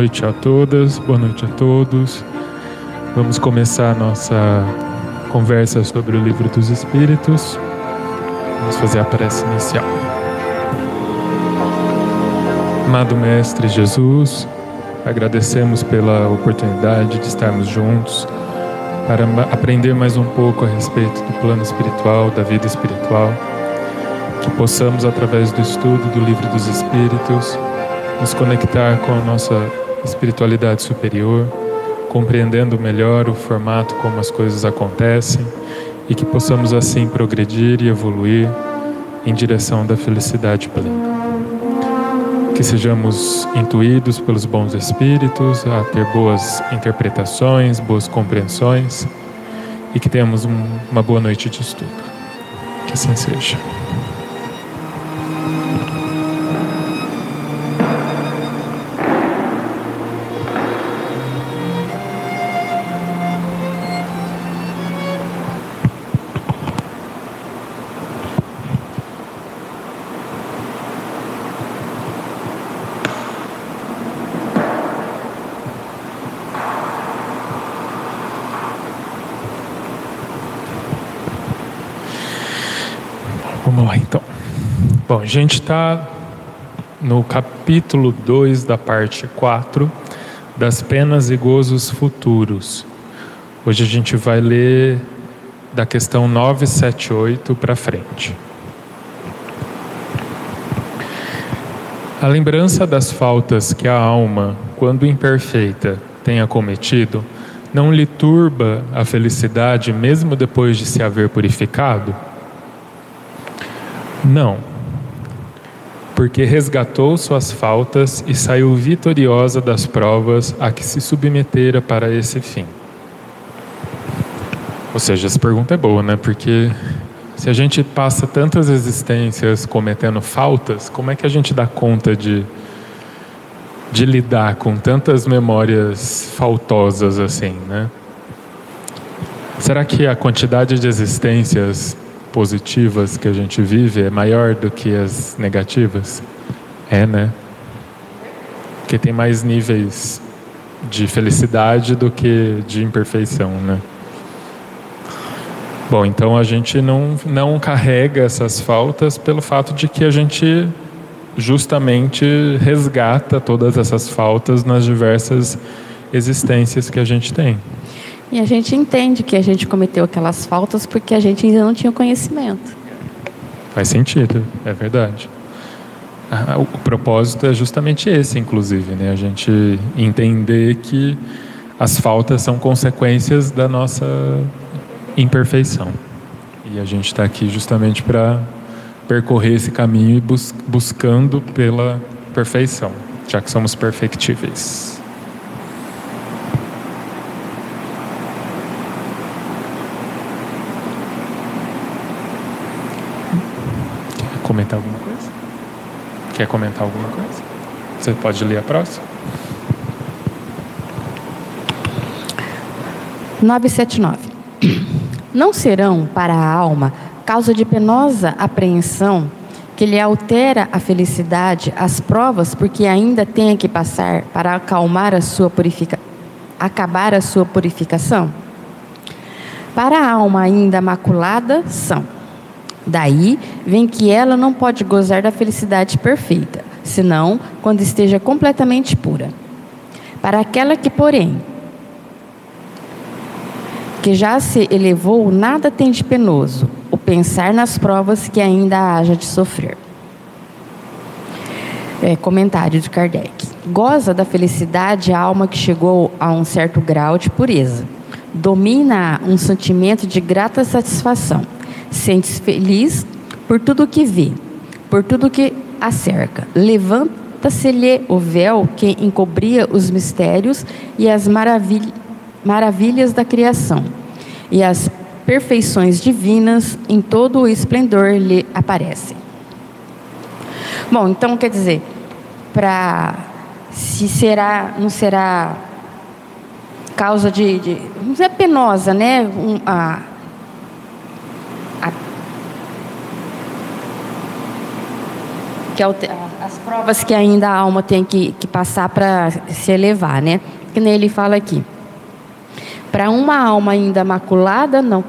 Noite a todas, boa noite a todos. Vamos começar a nossa conversa sobre o Livro dos Espíritos. Vamos fazer a prece inicial. Amado Mestre Jesus, agradecemos pela oportunidade de estarmos juntos para aprender mais um pouco a respeito do plano espiritual, da vida espiritual. Que possamos, através do estudo do Livro dos Espíritos, nos conectar com a nossa espiritualidade superior, compreendendo melhor o formato como as coisas acontecem e que possamos assim progredir e evoluir em direção da felicidade plena. Que sejamos intuídos pelos bons espíritos a ter boas interpretações, boas compreensões e que tenhamos um, uma boa noite de estudo. Que assim seja. A gente está no capítulo 2 da parte 4 das penas e gozos futuros. Hoje a gente vai ler da questão 978 para frente. A lembrança das faltas que a alma, quando imperfeita, tenha cometido, não lhe turba a felicidade mesmo depois de se haver purificado? Não, porque resgatou suas faltas e saiu vitoriosa das provas a que se submetera para esse fim. Ou seja, essa pergunta é boa, né? Porque se a gente passa tantas existências cometendo faltas, como é que a gente dá conta de, de lidar com tantas memórias faltosas assim, né? Será que a quantidade de existências positivas que a gente vive é maior do que as negativas? É, né? Porque tem mais níveis de felicidade do que de imperfeição, né? Bom, então a gente não, não carrega essas faltas pelo fato de que a gente justamente resgata todas essas faltas nas diversas existências que a gente tem. E a gente entende que a gente cometeu aquelas faltas porque a gente ainda não tinha conhecimento. Faz sentido, é verdade. O propósito é justamente esse, inclusive, né? A gente entender que as faltas são consequências da nossa imperfeição. E a gente está aqui justamente para percorrer esse caminho e bus buscando pela perfeição, já que somos perfectíveis. Comentar alguma coisa? Quer comentar alguma coisa? Você pode ler a próxima? 979. Não serão para a alma causa de penosa apreensão que lhe altera a felicidade as provas porque ainda tenha que passar para acalmar a sua purifica... acabar a sua purificação? Para a alma ainda maculada são Daí vem que ela não pode gozar da felicidade perfeita, senão quando esteja completamente pura. Para aquela que, porém, que já se elevou, nada tem de penoso o pensar nas provas que ainda haja de sofrer. É, comentário de Kardec. Goza da felicidade a alma que chegou a um certo grau de pureza. Domina um sentimento de grata satisfação Sente-se feliz por tudo que vê, por tudo que a cerca. Levanta-se-lhe o véu que encobria os mistérios e as maravilh maravilhas da criação, e as perfeições divinas em todo o esplendor lhe aparecem. Bom, então quer dizer, para se será, não será causa de, de não é penosa, né? Um, a, que as provas que ainda a alma tem que, que passar para se elevar, né? Que nem ele fala aqui. Para uma alma ainda maculada, não.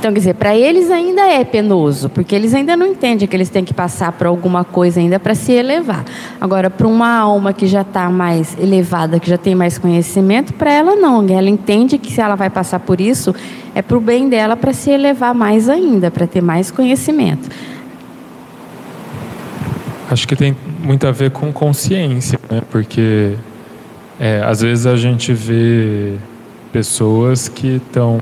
Então, quer dizer, para eles ainda é penoso, porque eles ainda não entendem que eles têm que passar por alguma coisa ainda para se elevar. Agora, para uma alma que já está mais elevada, que já tem mais conhecimento, para ela não. Ela entende que se ela vai passar por isso, é para o bem dela para se elevar mais ainda, para ter mais conhecimento. Acho que tem muito a ver com consciência, né? porque é, às vezes a gente vê pessoas que estão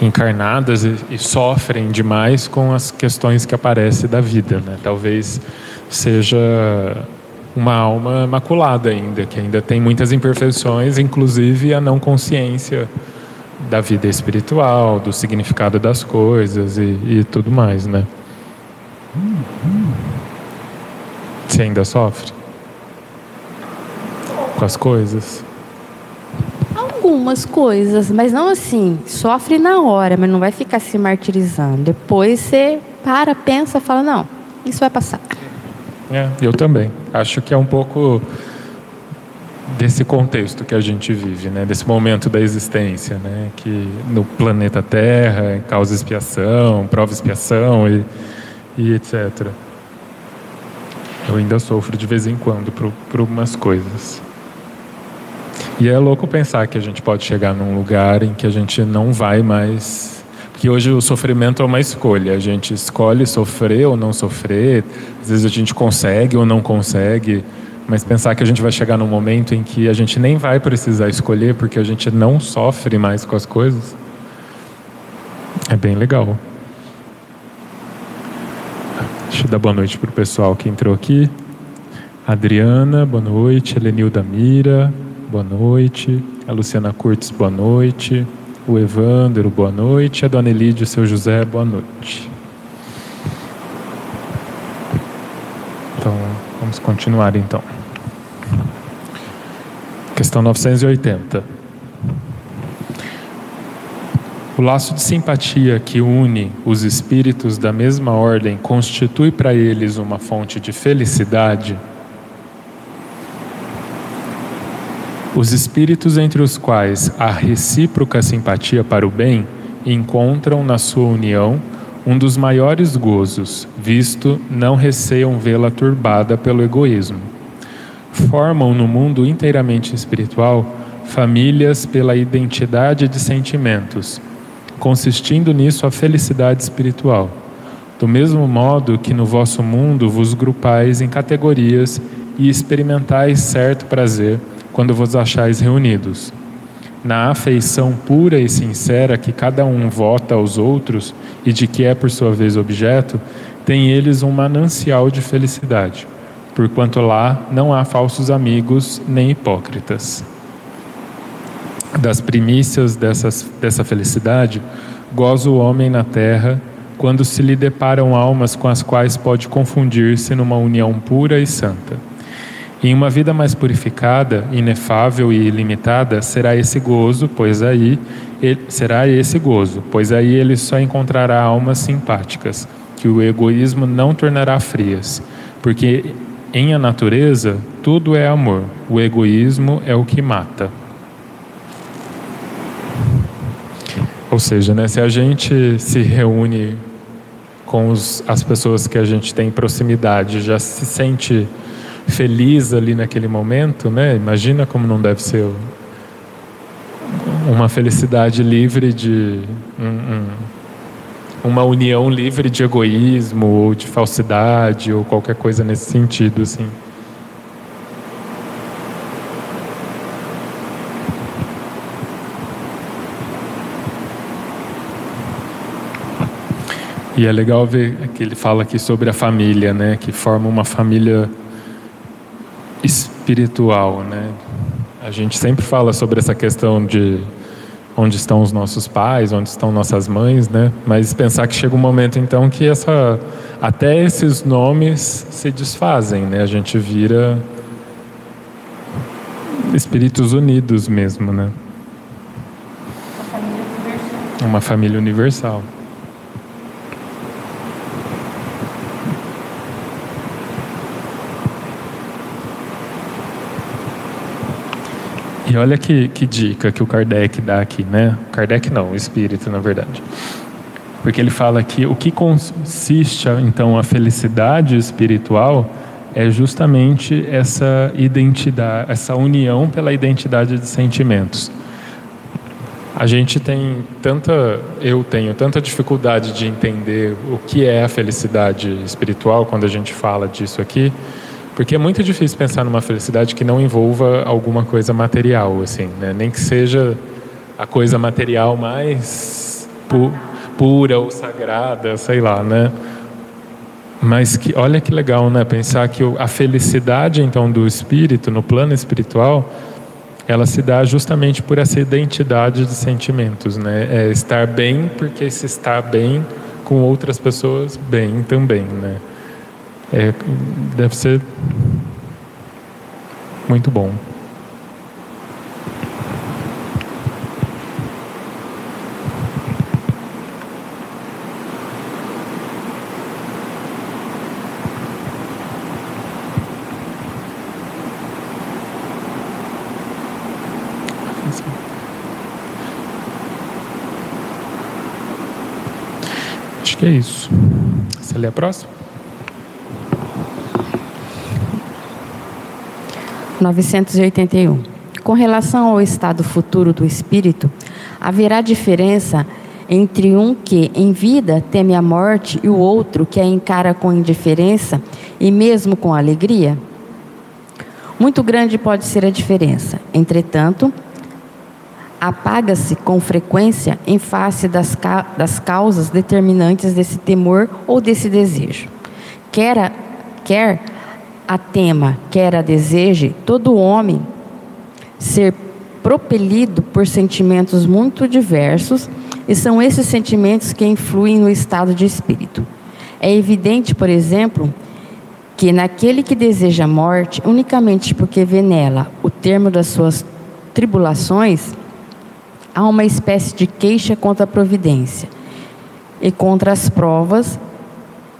encarnadas e, e, sofrem demais com as questões que aparecem da vida. Né? Talvez seja uma alma maculada ainda, que ainda tem muitas imperfeições, inclusive a não consciência da vida espiritual, do significado das coisas e, e tudo mais, né? Você ainda sofre com as coisas? Algumas coisas, mas não assim, sofre na hora, mas não vai ficar se martirizando. Depois você para, pensa, fala, não, isso vai passar. É, eu também. Acho que é um pouco desse contexto que a gente vive, né? Desse momento da existência, né? Que no planeta Terra causa expiação, prova expiação e, e etc. Eu ainda sofro de vez em quando por, por umas coisas. E é louco pensar que a gente pode chegar num lugar em que a gente não vai mais. Porque hoje o sofrimento é uma escolha. A gente escolhe sofrer ou não sofrer. Às vezes a gente consegue ou não consegue. Mas pensar que a gente vai chegar num momento em que a gente nem vai precisar escolher porque a gente não sofre mais com as coisas. É bem legal. Deixa eu dar boa noite para o pessoal que entrou aqui. Adriana, boa noite. Helenilda Mira, boa noite. A Luciana Curtis, boa noite. O Evandro, boa noite. A Dona Elídia, seu José, boa noite. Então, vamos continuar então. Questão 980. O laço de simpatia que une os espíritos da mesma ordem constitui para eles uma fonte de felicidade? Os espíritos entre os quais há recíproca simpatia para o bem encontram na sua união um dos maiores gozos, visto não receiam vê-la turbada pelo egoísmo. Formam no mundo inteiramente espiritual famílias pela identidade de sentimentos, consistindo nisso a felicidade espiritual. Do mesmo modo que no vosso mundo vos grupais em categorias e experimentais certo prazer quando vos achais reunidos. Na afeição pura e sincera que cada um vota aos outros e de que é por sua vez objeto, tem eles um manancial de felicidade, porquanto lá não há falsos amigos nem hipócritas. Das primícias dessas, dessa felicidade, goza o homem na terra quando se lhe deparam almas com as quais pode confundir-se numa união pura e santa em uma vida mais purificada, inefável e ilimitada, será esse gozo, pois aí ele, será esse gozo, pois aí ele só encontrará almas simpáticas, que o egoísmo não tornará frias, porque em a natureza tudo é amor, o egoísmo é o que mata. Ou seja, né, se a gente se reúne com os, as pessoas que a gente tem proximidade, já se sente feliz ali naquele momento, né? Imagina como não deve ser uma felicidade livre de um, um, uma união livre de egoísmo ou de falsidade ou qualquer coisa nesse sentido, assim. E é legal ver que ele fala aqui sobre a família, né? Que forma uma família espiritual, né? A gente sempre fala sobre essa questão de onde estão os nossos pais, onde estão nossas mães, né? Mas pensar que chega um momento então que essa até esses nomes se desfazem, né? A gente vira espíritos unidos mesmo, né? Uma família universal. E olha que, que dica que o Kardec dá aqui, né? Kardec não, o espírito, na verdade. Porque ele fala que o que consiste, então, a felicidade espiritual é justamente essa identidade, essa união pela identidade de sentimentos. A gente tem tanta, eu tenho tanta dificuldade de entender o que é a felicidade espiritual quando a gente fala disso aqui, porque é muito difícil pensar numa felicidade que não envolva alguma coisa material, assim, né? Nem que seja a coisa material mais pu pura ou sagrada, sei lá, né? Mas que, olha que legal, né? Pensar que a felicidade, então, do espírito, no plano espiritual, ela se dá justamente por essa identidade de sentimentos, né? É estar bem porque se está bem com outras pessoas bem também, né? É, deve ser muito bom. Acho que é isso. Você lê a próxima? 981. Com relação ao estado futuro do espírito, haverá diferença entre um que, em vida, teme a morte e o outro que a encara com indiferença e mesmo com alegria? Muito grande pode ser a diferença. Entretanto, apaga-se com frequência em face das, ca das causas determinantes desse temor ou desse desejo. Quer, a, quer a tema, quer a deseje, todo homem ser propelido por sentimentos muito diversos, e são esses sentimentos que influem no estado de espírito. É evidente, por exemplo, que naquele que deseja a morte, unicamente porque vê nela o termo das suas tribulações, há uma espécie de queixa contra a providência e contra as provas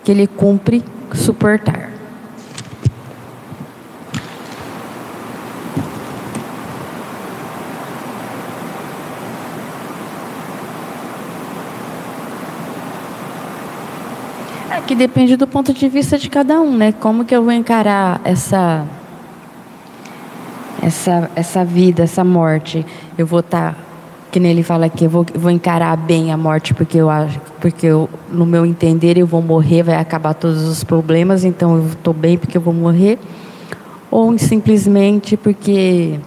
que ele cumpre suportar. É que depende do ponto de vista de cada um, né? Como que eu vou encarar essa essa essa vida, essa morte? Eu vou estar tá que nem ele fala aqui, eu vou, vou encarar bem a morte porque eu acho, porque eu, no meu entender eu vou morrer, vai acabar todos os problemas, então eu estou bem porque eu vou morrer, ou simplesmente porque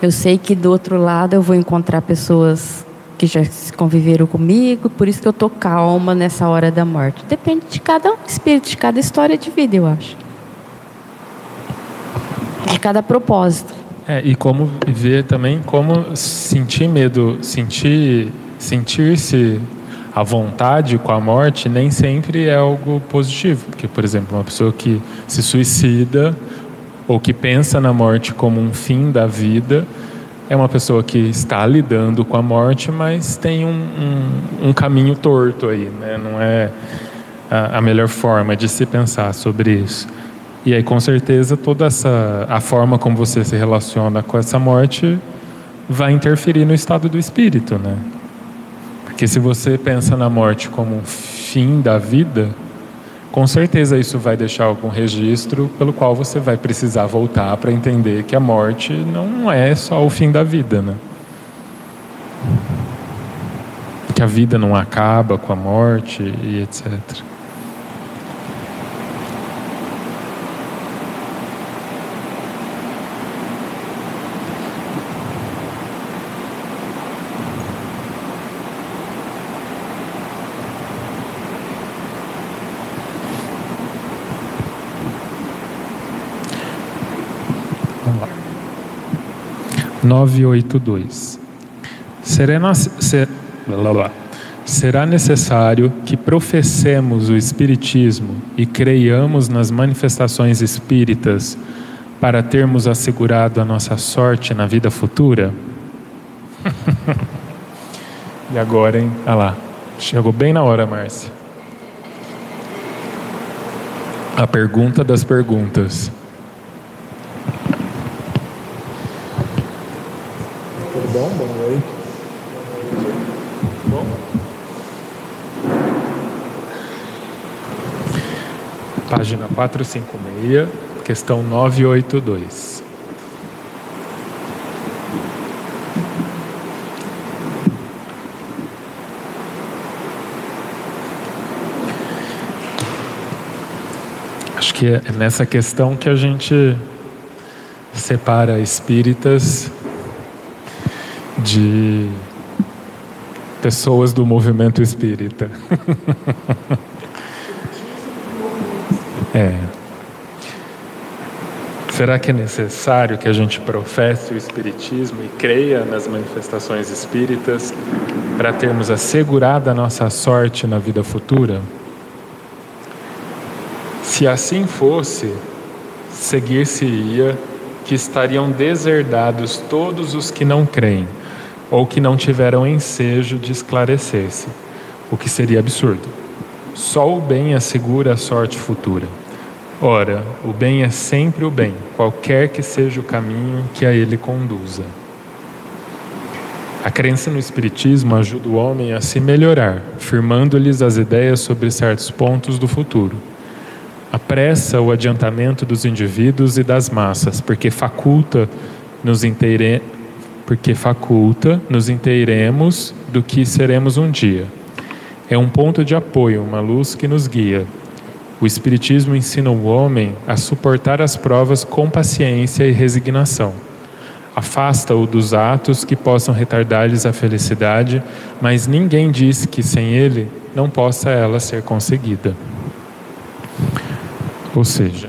eu sei que do outro lado eu vou encontrar pessoas que já conviveram comigo, por isso que eu estou calma nessa hora da morte. Depende de cada espírito, de cada história de vida, eu acho. De cada propósito. É, e como ver também como sentir medo, sentir sentir-se à vontade com a morte nem sempre é algo positivo, porque por exemplo, uma pessoa que se suicida ou que pensa na morte como um fim da vida, é uma pessoa que está lidando com a morte, mas tem um, um, um caminho torto aí, né? não é a, a melhor forma de se pensar sobre isso. E aí, com certeza, toda essa a forma como você se relaciona com essa morte vai interferir no estado do espírito, né? Porque se você pensa na morte como um fim da vida, com certeza isso vai deixar algum registro pelo qual você vai precisar voltar para entender que a morte não é só o fim da vida, né? Que a vida não acaba com a morte e etc. 982. Será, ser, será necessário que professemos o Espiritismo e creiamos nas manifestações espíritas para termos assegurado a nossa sorte na vida futura? e agora, hein? Olha lá. Chegou bem na hora, Márcia. A pergunta das perguntas. Bom? Boa noite. Bom? Página 456, questão 982. Acho que é nessa questão que a gente separa espíritas de pessoas do movimento espírita. é. Será que é necessário que a gente professe o Espiritismo e creia nas manifestações espíritas para termos assegurada a nossa sorte na vida futura? Se assim fosse, seguir-se-ia que estariam deserdados todos os que não creem ou que não tiveram ensejo de esclarecer-se, o que seria absurdo. Só o bem assegura a sorte futura. Ora, o bem é sempre o bem, qualquer que seja o caminho que a ele conduza. A crença no Espiritismo ajuda o homem a se melhorar, firmando-lhes as ideias sobre certos pontos do futuro apressa o adiantamento dos indivíduos e das massas, porque faculta nos. Porque faculta nos inteiremos do que seremos um dia. É um ponto de apoio, uma luz que nos guia. O Espiritismo ensina o homem a suportar as provas com paciência e resignação. Afasta-o dos atos que possam retardar-lhes a felicidade, mas ninguém diz que sem ele não possa ela ser conseguida. Ou seja,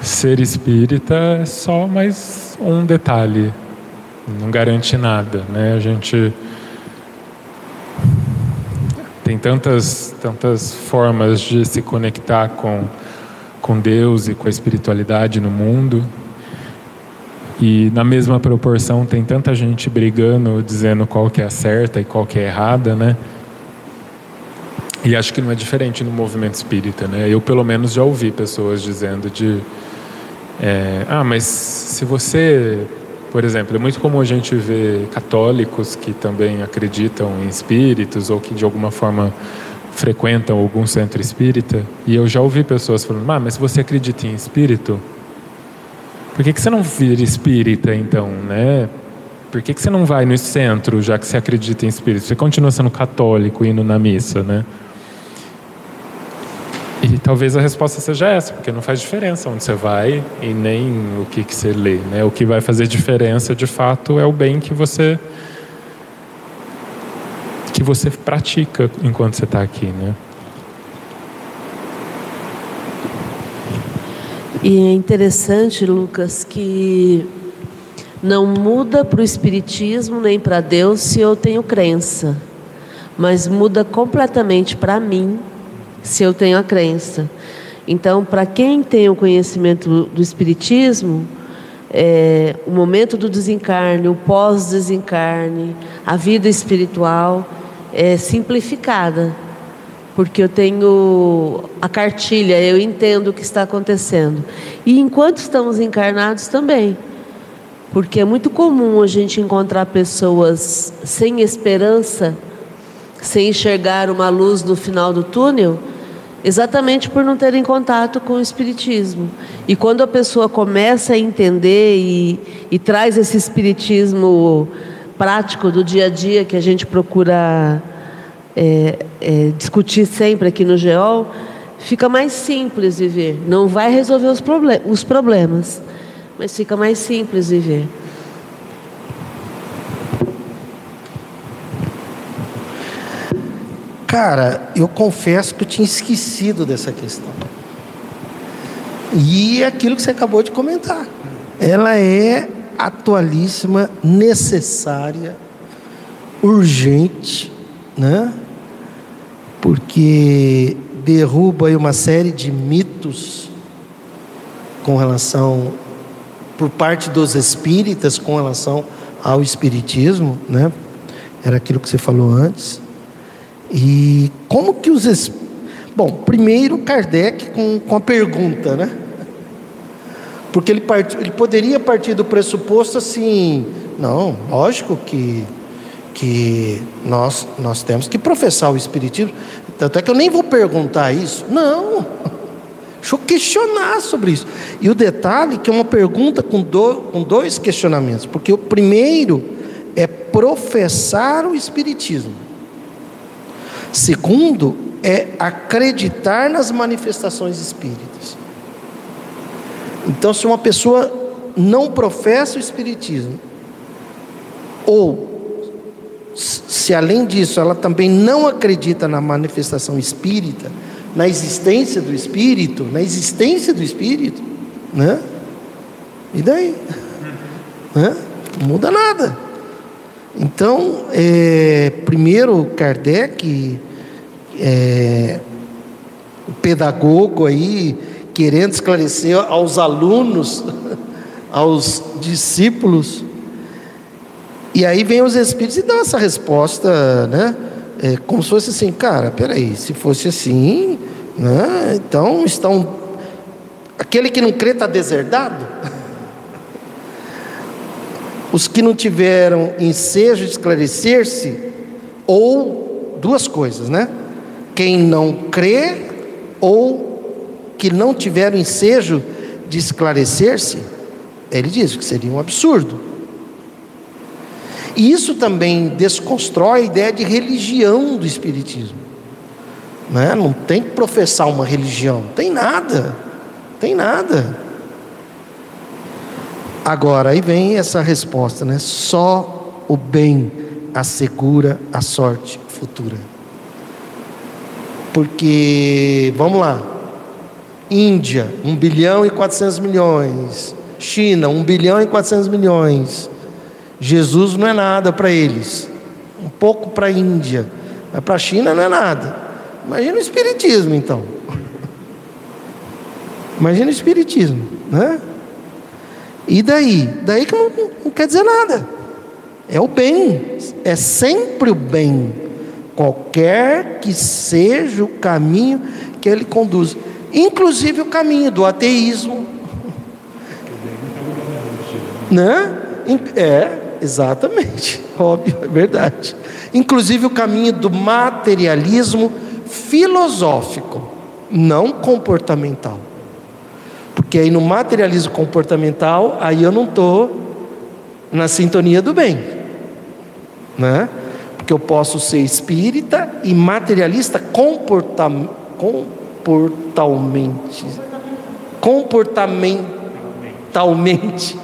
ser espírita é só mais um detalhe, não garante nada, né? A gente tem tantas tantas formas de se conectar com com Deus e com a espiritualidade no mundo. E na mesma proporção tem tanta gente brigando, dizendo qual que é a certa e qual que é a errada, né? E acho que não é diferente no movimento espírita, né? Eu, pelo menos, já ouvi pessoas dizendo de... É, ah, mas se você... Por exemplo, é muito comum a gente ver católicos que também acreditam em espíritos ou que, de alguma forma, frequentam algum centro espírita. E eu já ouvi pessoas falando, ah, mas você acredita em espírito, por que, que você não vira espírita, então, né? Por que, que você não vai no centro, já que você acredita em espírito? Você continua sendo católico, indo na missa, né? E talvez a resposta seja essa, porque não faz diferença onde você vai e nem o que, que você lê. Né? O que vai fazer diferença, de fato, é o bem que você que você pratica enquanto você está aqui, né? E é interessante, Lucas, que não muda para o Espiritismo nem para Deus se eu tenho crença, mas muda completamente para mim se eu tenho a crença. Então, para quem tem o conhecimento do Espiritismo, é, o momento do desencarne, o pós-desencarne, a vida espiritual é simplificada, porque eu tenho a cartilha, eu entendo o que está acontecendo. E enquanto estamos encarnados também, porque é muito comum a gente encontrar pessoas sem esperança, sem enxergar uma luz no final do túnel exatamente por não terem contato com o Espiritismo. E quando a pessoa começa a entender e, e traz esse Espiritismo prático do dia a dia que a gente procura é, é, discutir sempre aqui no GEOL, fica mais simples viver. Não vai resolver os, problem os problemas, mas fica mais simples viver. Cara, eu confesso que eu tinha esquecido dessa questão. E aquilo que você acabou de comentar. Ela é atualíssima, necessária, urgente, né? Porque derruba aí uma série de mitos com relação, por parte dos espíritas, com relação ao espiritismo, né? Era aquilo que você falou antes. E como que os. Bom, primeiro Kardec com, com a pergunta, né? Porque ele, part... ele poderia partir do pressuposto assim: não, lógico que, que nós, nós temos que professar o Espiritismo. Tanto é que eu nem vou perguntar isso. Não. Deixa eu questionar sobre isso. E o detalhe é que é uma pergunta com, do, com dois questionamentos. Porque o primeiro é professar o Espiritismo. Segundo, é acreditar nas manifestações espíritas. Então, se uma pessoa não professa o Espiritismo, ou se além disso ela também não acredita na manifestação espírita, na existência do espírito, na existência do espírito, né? E daí? Né? Não muda nada. Então, é, primeiro Kardec, é, o pedagogo aí, querendo esclarecer aos alunos, aos discípulos, e aí vem os espíritos e dão essa resposta, né? É, como se fosse assim, cara, peraí, se fosse assim, né? Então estão. Aquele que não crê está deserdado? Os que não tiveram ensejo de esclarecer-se, ou duas coisas, né? Quem não crê, ou que não tiveram ensejo de esclarecer-se, ele diz que seria um absurdo. E isso também desconstrói a ideia de religião do Espiritismo. Né? Não tem que professar uma religião, tem nada, tem nada. Agora, aí vem essa resposta, né? Só o bem assegura a sorte futura. Porque, vamos lá, Índia, 1 bilhão e 400 milhões. China, 1 bilhão e 400 milhões. Jesus não é nada para eles, um pouco para a Índia, mas para a China não é nada. Imagina o Espiritismo então. Imagina o Espiritismo, né? E daí? Daí que não, não quer dizer nada. É o bem, é sempre o bem, qualquer que seja o caminho que ele conduz, inclusive o caminho do ateísmo. Né? É, Exatamente, óbvio, é verdade. Inclusive o caminho do materialismo filosófico, não comportamental. Porque aí no materialismo comportamental, aí eu não estou na sintonia do bem, né? Porque eu posso ser espírita e materialista comporta, comportalmente. Comportamentalmente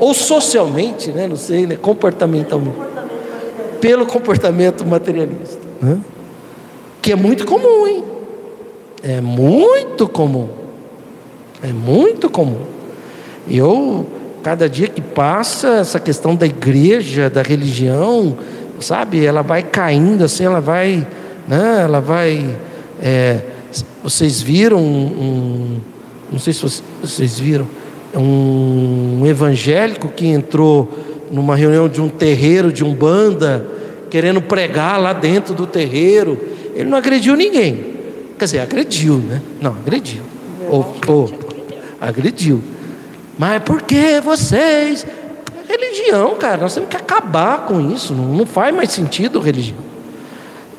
ou socialmente, né? não sei, né? comportamentalmente, pelo comportamento materialista, né? que é muito comum, hein? É muito comum, é muito comum. Eu, cada dia que passa, essa questão da igreja, da religião, sabe, ela vai caindo assim, ela vai, né? Ela vai, é, vocês viram um, um, não sei se vocês viram um evangélico que entrou numa reunião de um terreiro de umbanda, querendo pregar lá dentro do terreiro. Ele não agrediu ninguém. Quer dizer, agrediu, né? Não, agrediu. Ou, ou agrediu. Mas por que vocês? Religião, cara. Nós temos que acabar com isso. Não, não faz mais sentido religião.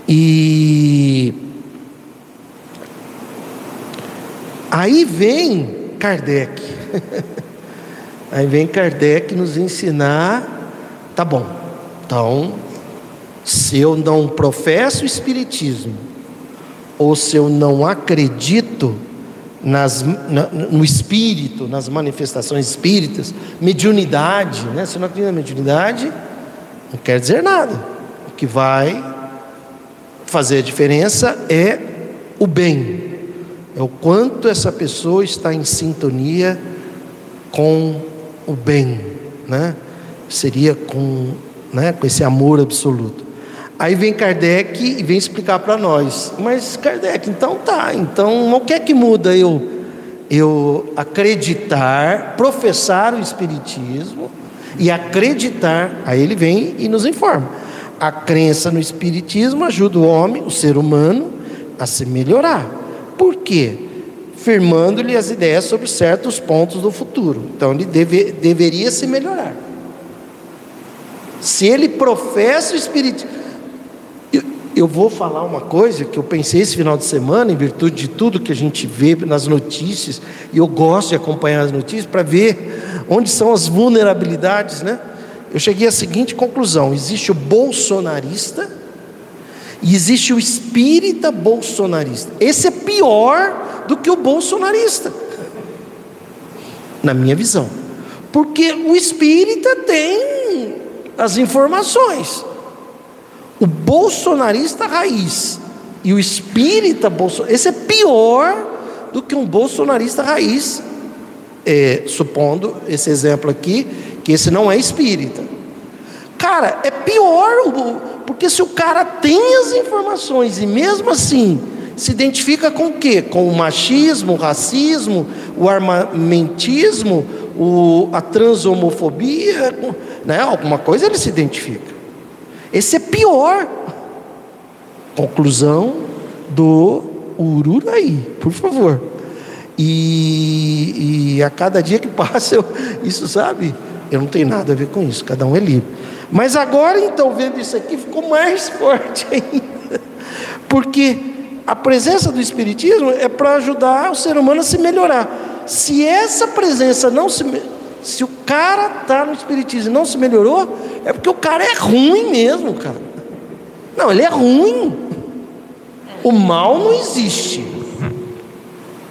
E aí vem Kardec. Aí vem Kardec nos ensinar, tá bom. Então, se eu não professo o espiritismo, ou se eu não acredito nas, no espírito, nas manifestações espíritas, mediunidade, né? Se não acredito na mediunidade, não quer dizer nada. O que vai fazer a diferença é o bem, é o quanto essa pessoa está em sintonia com o bem, né? Seria com, né, com esse amor absoluto. Aí vem Kardec e vem explicar para nós. Mas Kardec, então tá, então o que é que muda eu eu acreditar, professar o Espiritismo e acreditar. Aí ele vem e nos informa. A crença no Espiritismo ajuda o homem, o ser humano, a se melhorar. Por quê? Firmando-lhe as ideias sobre certos pontos do futuro. Então ele deve, deveria se melhorar. Se ele professa o Espiritismo. Eu, vou falar uma coisa que eu pensei esse final de semana, em virtude de tudo que a gente vê nas notícias, e eu gosto de acompanhar as notícias para ver onde são as vulnerabilidades, né? Eu cheguei à seguinte conclusão: existe o bolsonarista e existe o espírita bolsonarista. Esse é pior do que o bolsonarista, na minha visão, porque o espírita tem as informações. O bolsonarista raiz e o espírita bolsonarista, esse é pior do que um bolsonarista raiz, é, supondo esse exemplo aqui, que esse não é espírita. Cara, é pior, porque se o cara tem as informações e mesmo assim se identifica com o quê? Com o machismo, o racismo, o armamentismo, o, a transhomofobia, né? alguma coisa ele se identifica. Pior. Conclusão do Ururaí, por favor. E, e, a cada dia que passa, eu, isso sabe, eu não tenho nada a ver com isso, cada um é livre. Mas agora, então, vendo isso aqui, ficou mais forte ainda. Porque a presença do Espiritismo é para ajudar o ser humano a se melhorar. Se essa presença não se. Se o cara está no Espiritismo e não se melhorou, é porque o cara é ruim mesmo, cara. Não, ele é ruim. O mal não existe.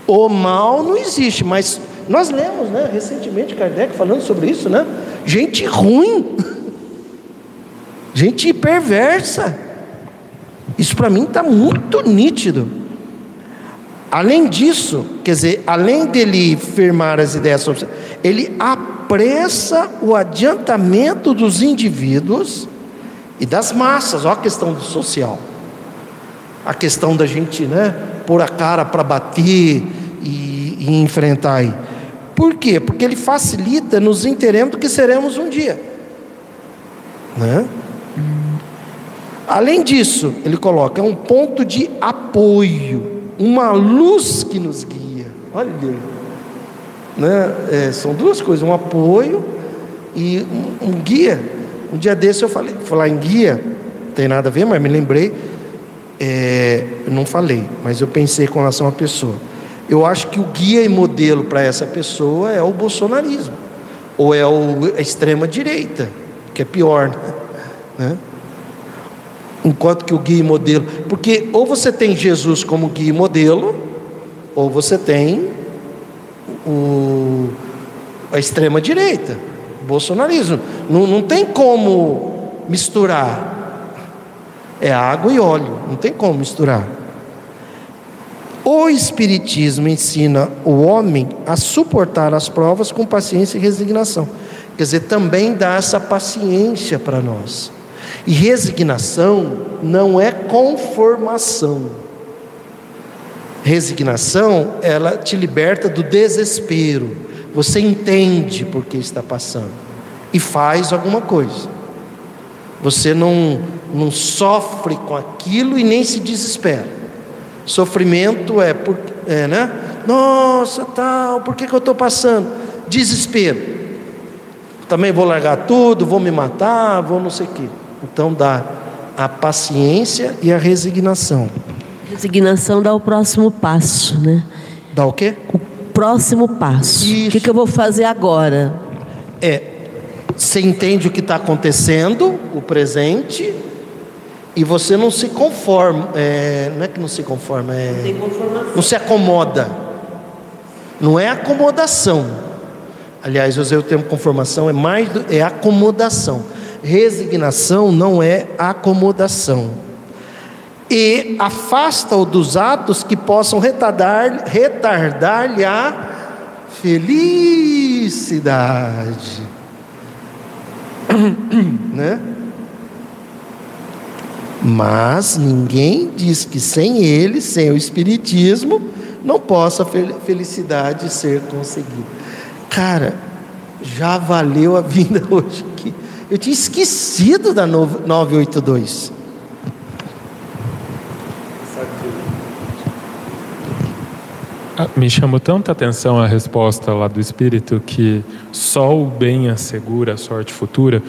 O mal não existe, mas nós lemos, né, recentemente Kardec falando sobre isso, né? Gente ruim. Gente perversa. Isso para mim está muito nítido. Além disso, quer dizer, além dele firmar as ideias ele apressa o adiantamento dos indivíduos e das massas. Olha a questão do social. A questão da gente, né, pôr a cara para bater e, e enfrentar aí. Por quê? Porque ele facilita nos enteremos que seremos um dia. Né? Além disso, ele coloca um ponto de apoio, uma luz que nos guia. Olha, né? É, são duas coisas, um apoio e um, um, guia. Um dia desse eu falei, falar em guia, não tem nada a ver, mas me lembrei, é, eu não falei, mas eu pensei com relação à pessoa. Eu acho que o guia e modelo para essa pessoa é o bolsonarismo, ou é o, a extrema direita, que é pior, né? Enquanto que o guia e modelo, porque ou você tem Jesus como guia e modelo, ou você tem o, a extrema direita, bolsonarismo. Não, não tem como misturar. É água e óleo, não tem como misturar. O Espiritismo ensina o homem a suportar as provas com paciência e resignação. Quer dizer, também dá essa paciência para nós. E resignação não é conformação. Resignação, ela te liberta do desespero. Você entende por que está passando e faz alguma coisa. Você não, não sofre com aquilo e nem se desespera. Sofrimento é, por, é né? Nossa, tal, por que, que eu estou passando? Desespero. Também vou largar tudo, vou me matar, vou não sei o quê. Então dá a paciência e a resignação. Resignação dá o próximo passo, né? Dá o quê? O próximo passo. Isso. O que, que eu vou fazer agora? É, você entende o que está acontecendo, o presente, e você não se conforma. É, não é que não se conforma, é, não, não se acomoda. Não é acomodação. Aliás, eu usei o termo conformação, é mais do, é acomodação. Resignação não é acomodação. E afasta-o dos atos que possam retardar-lhe retardar a felicidade. né? Mas ninguém diz que sem ele, sem o Espiritismo, não possa a felicidade ser conseguida. Cara, já valeu a vinda hoje. Eu tinha esquecido da 982. Ah, me chamou tanta atenção a resposta lá do Espírito que só o bem assegura a sorte futura,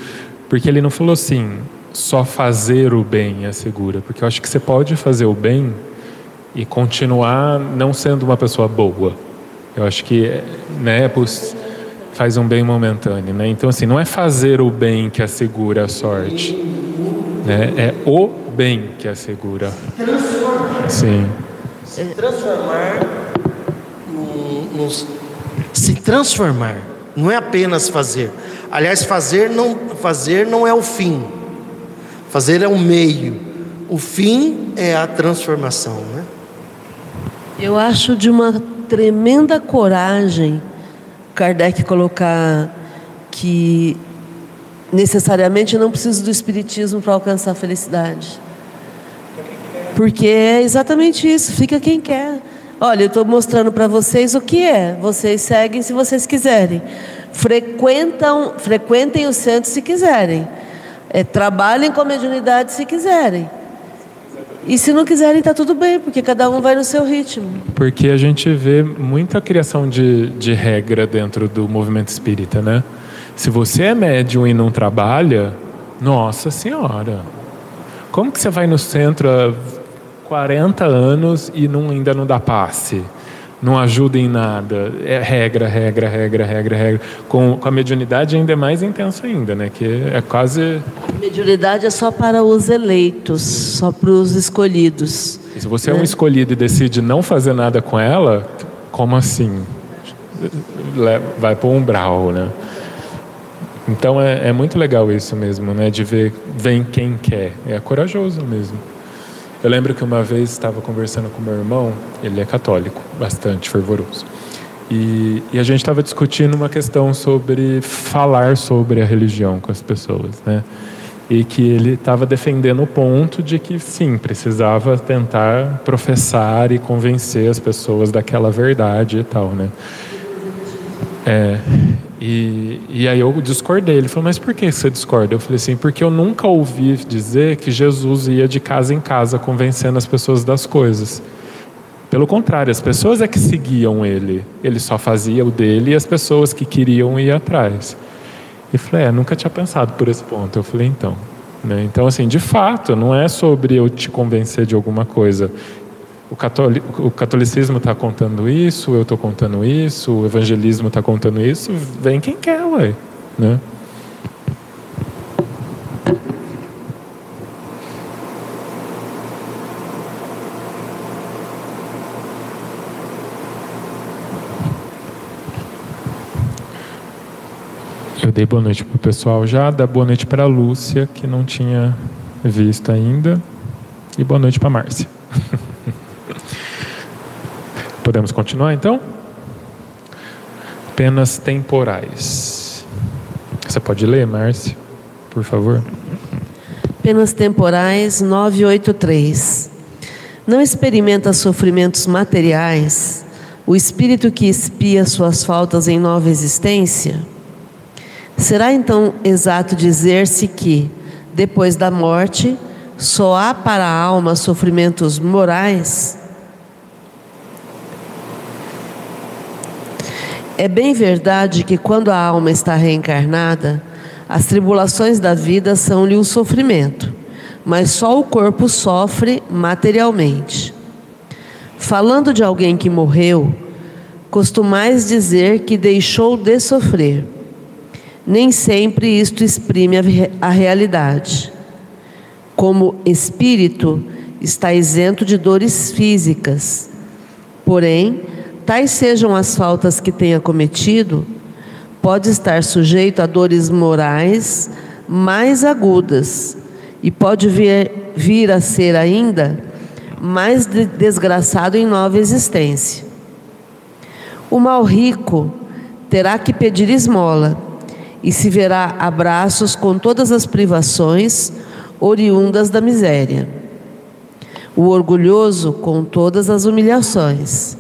porque ele não falou assim, só fazer o bem assegura, porque eu acho que você pode fazer o bem e continuar não sendo uma pessoa boa. Eu acho que né, faz um bem momentâneo, né? Então assim, não é fazer o bem que assegura a sorte, né? É o bem que assegura. Sim. Se transformar se transformar, não é apenas fazer. Aliás, fazer não, fazer não é o fim, fazer é o meio, o fim é a transformação. Né? Eu acho de uma tremenda coragem Kardec colocar que necessariamente não precisa do espiritismo para alcançar a felicidade. Porque é exatamente isso, fica quem quer. Olha, eu estou mostrando para vocês o que é. Vocês seguem se vocês quiserem. Frequentam, frequentem o centro se quiserem. É, trabalhem com a mediunidade se quiserem. E se não quiserem, está tudo bem, porque cada um vai no seu ritmo. Porque a gente vê muita criação de, de regra dentro do movimento espírita, né? Se você é médium e não trabalha, nossa senhora, como que você vai no centro 40 anos e não, ainda não dá passe. Não ajuda em nada. É regra, regra, regra, regra, regra. Com, com a mediunidade ainda é mais intenso ainda, né? Que é quase. Mediunidade é só para os eleitos, só para os escolhidos. E se você né? é um escolhido e decide não fazer nada com ela, como assim? Vai para o umbral, né? Então é, é muito legal isso mesmo, né? De ver vem quem quer. É corajoso mesmo. Eu lembro que uma vez estava conversando com meu irmão, ele é católico, bastante fervoroso. E, e a gente estava discutindo uma questão sobre falar sobre a religião com as pessoas, né? E que ele estava defendendo o ponto de que sim, precisava tentar professar e convencer as pessoas daquela verdade e tal, né? É, e, e aí eu discordei. Ele falou, mas por que você discorda? Eu falei assim, porque eu nunca ouvi dizer que Jesus ia de casa em casa convencendo as pessoas das coisas. Pelo contrário, as pessoas é que seguiam ele. Ele só fazia o dele e as pessoas que queriam ir atrás. E falei, é, nunca tinha pensado por esse ponto. Eu falei, então. Né? Então, assim, de fato, não é sobre eu te convencer de alguma coisa o, catolicismo está contando isso, eu estou contando isso, o evangelismo está contando isso, vem quem quer, ué. Né? Eu dei boa noite para o pessoal já, dá boa noite para a Lúcia, que não tinha visto ainda, e boa noite para a Márcia. Podemos continuar então? Penas temporais. Você pode ler, Márcia, por favor? Penas temporais 983. Não experimenta sofrimentos materiais o espírito que expia suas faltas em nova existência? Será então exato dizer-se que, depois da morte, só há para a alma sofrimentos morais? É bem verdade que quando a alma está reencarnada, as tribulações da vida são-lhe um sofrimento, mas só o corpo sofre materialmente. Falando de alguém que morreu, costumais dizer que deixou de sofrer. Nem sempre isto exprime a realidade. Como espírito, está isento de dores físicas. Porém, tais sejam as faltas que tenha cometido, pode estar sujeito a dores morais mais agudas e pode vir, vir a ser ainda mais desgraçado em nova existência. O mal rico terá que pedir esmola e se verá abraços com todas as privações oriundas da miséria. O orgulhoso com todas as humilhações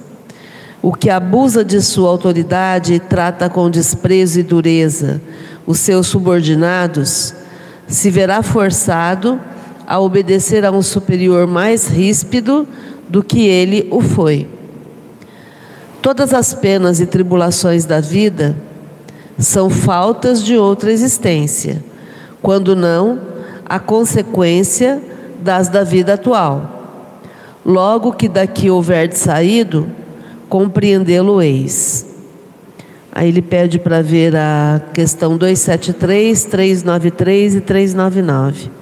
O que abusa de sua autoridade trata com desprezo e dureza os seus subordinados, se verá forçado a obedecer a um superior mais ríspido do que ele o foi. Todas as penas e tribulações da vida são faltas de outra existência, quando não, a consequência das da vida atual. Logo que daqui houver de saído, compreendê-lo-eis. Aí ele pede para ver a questão 273, 393 e 399.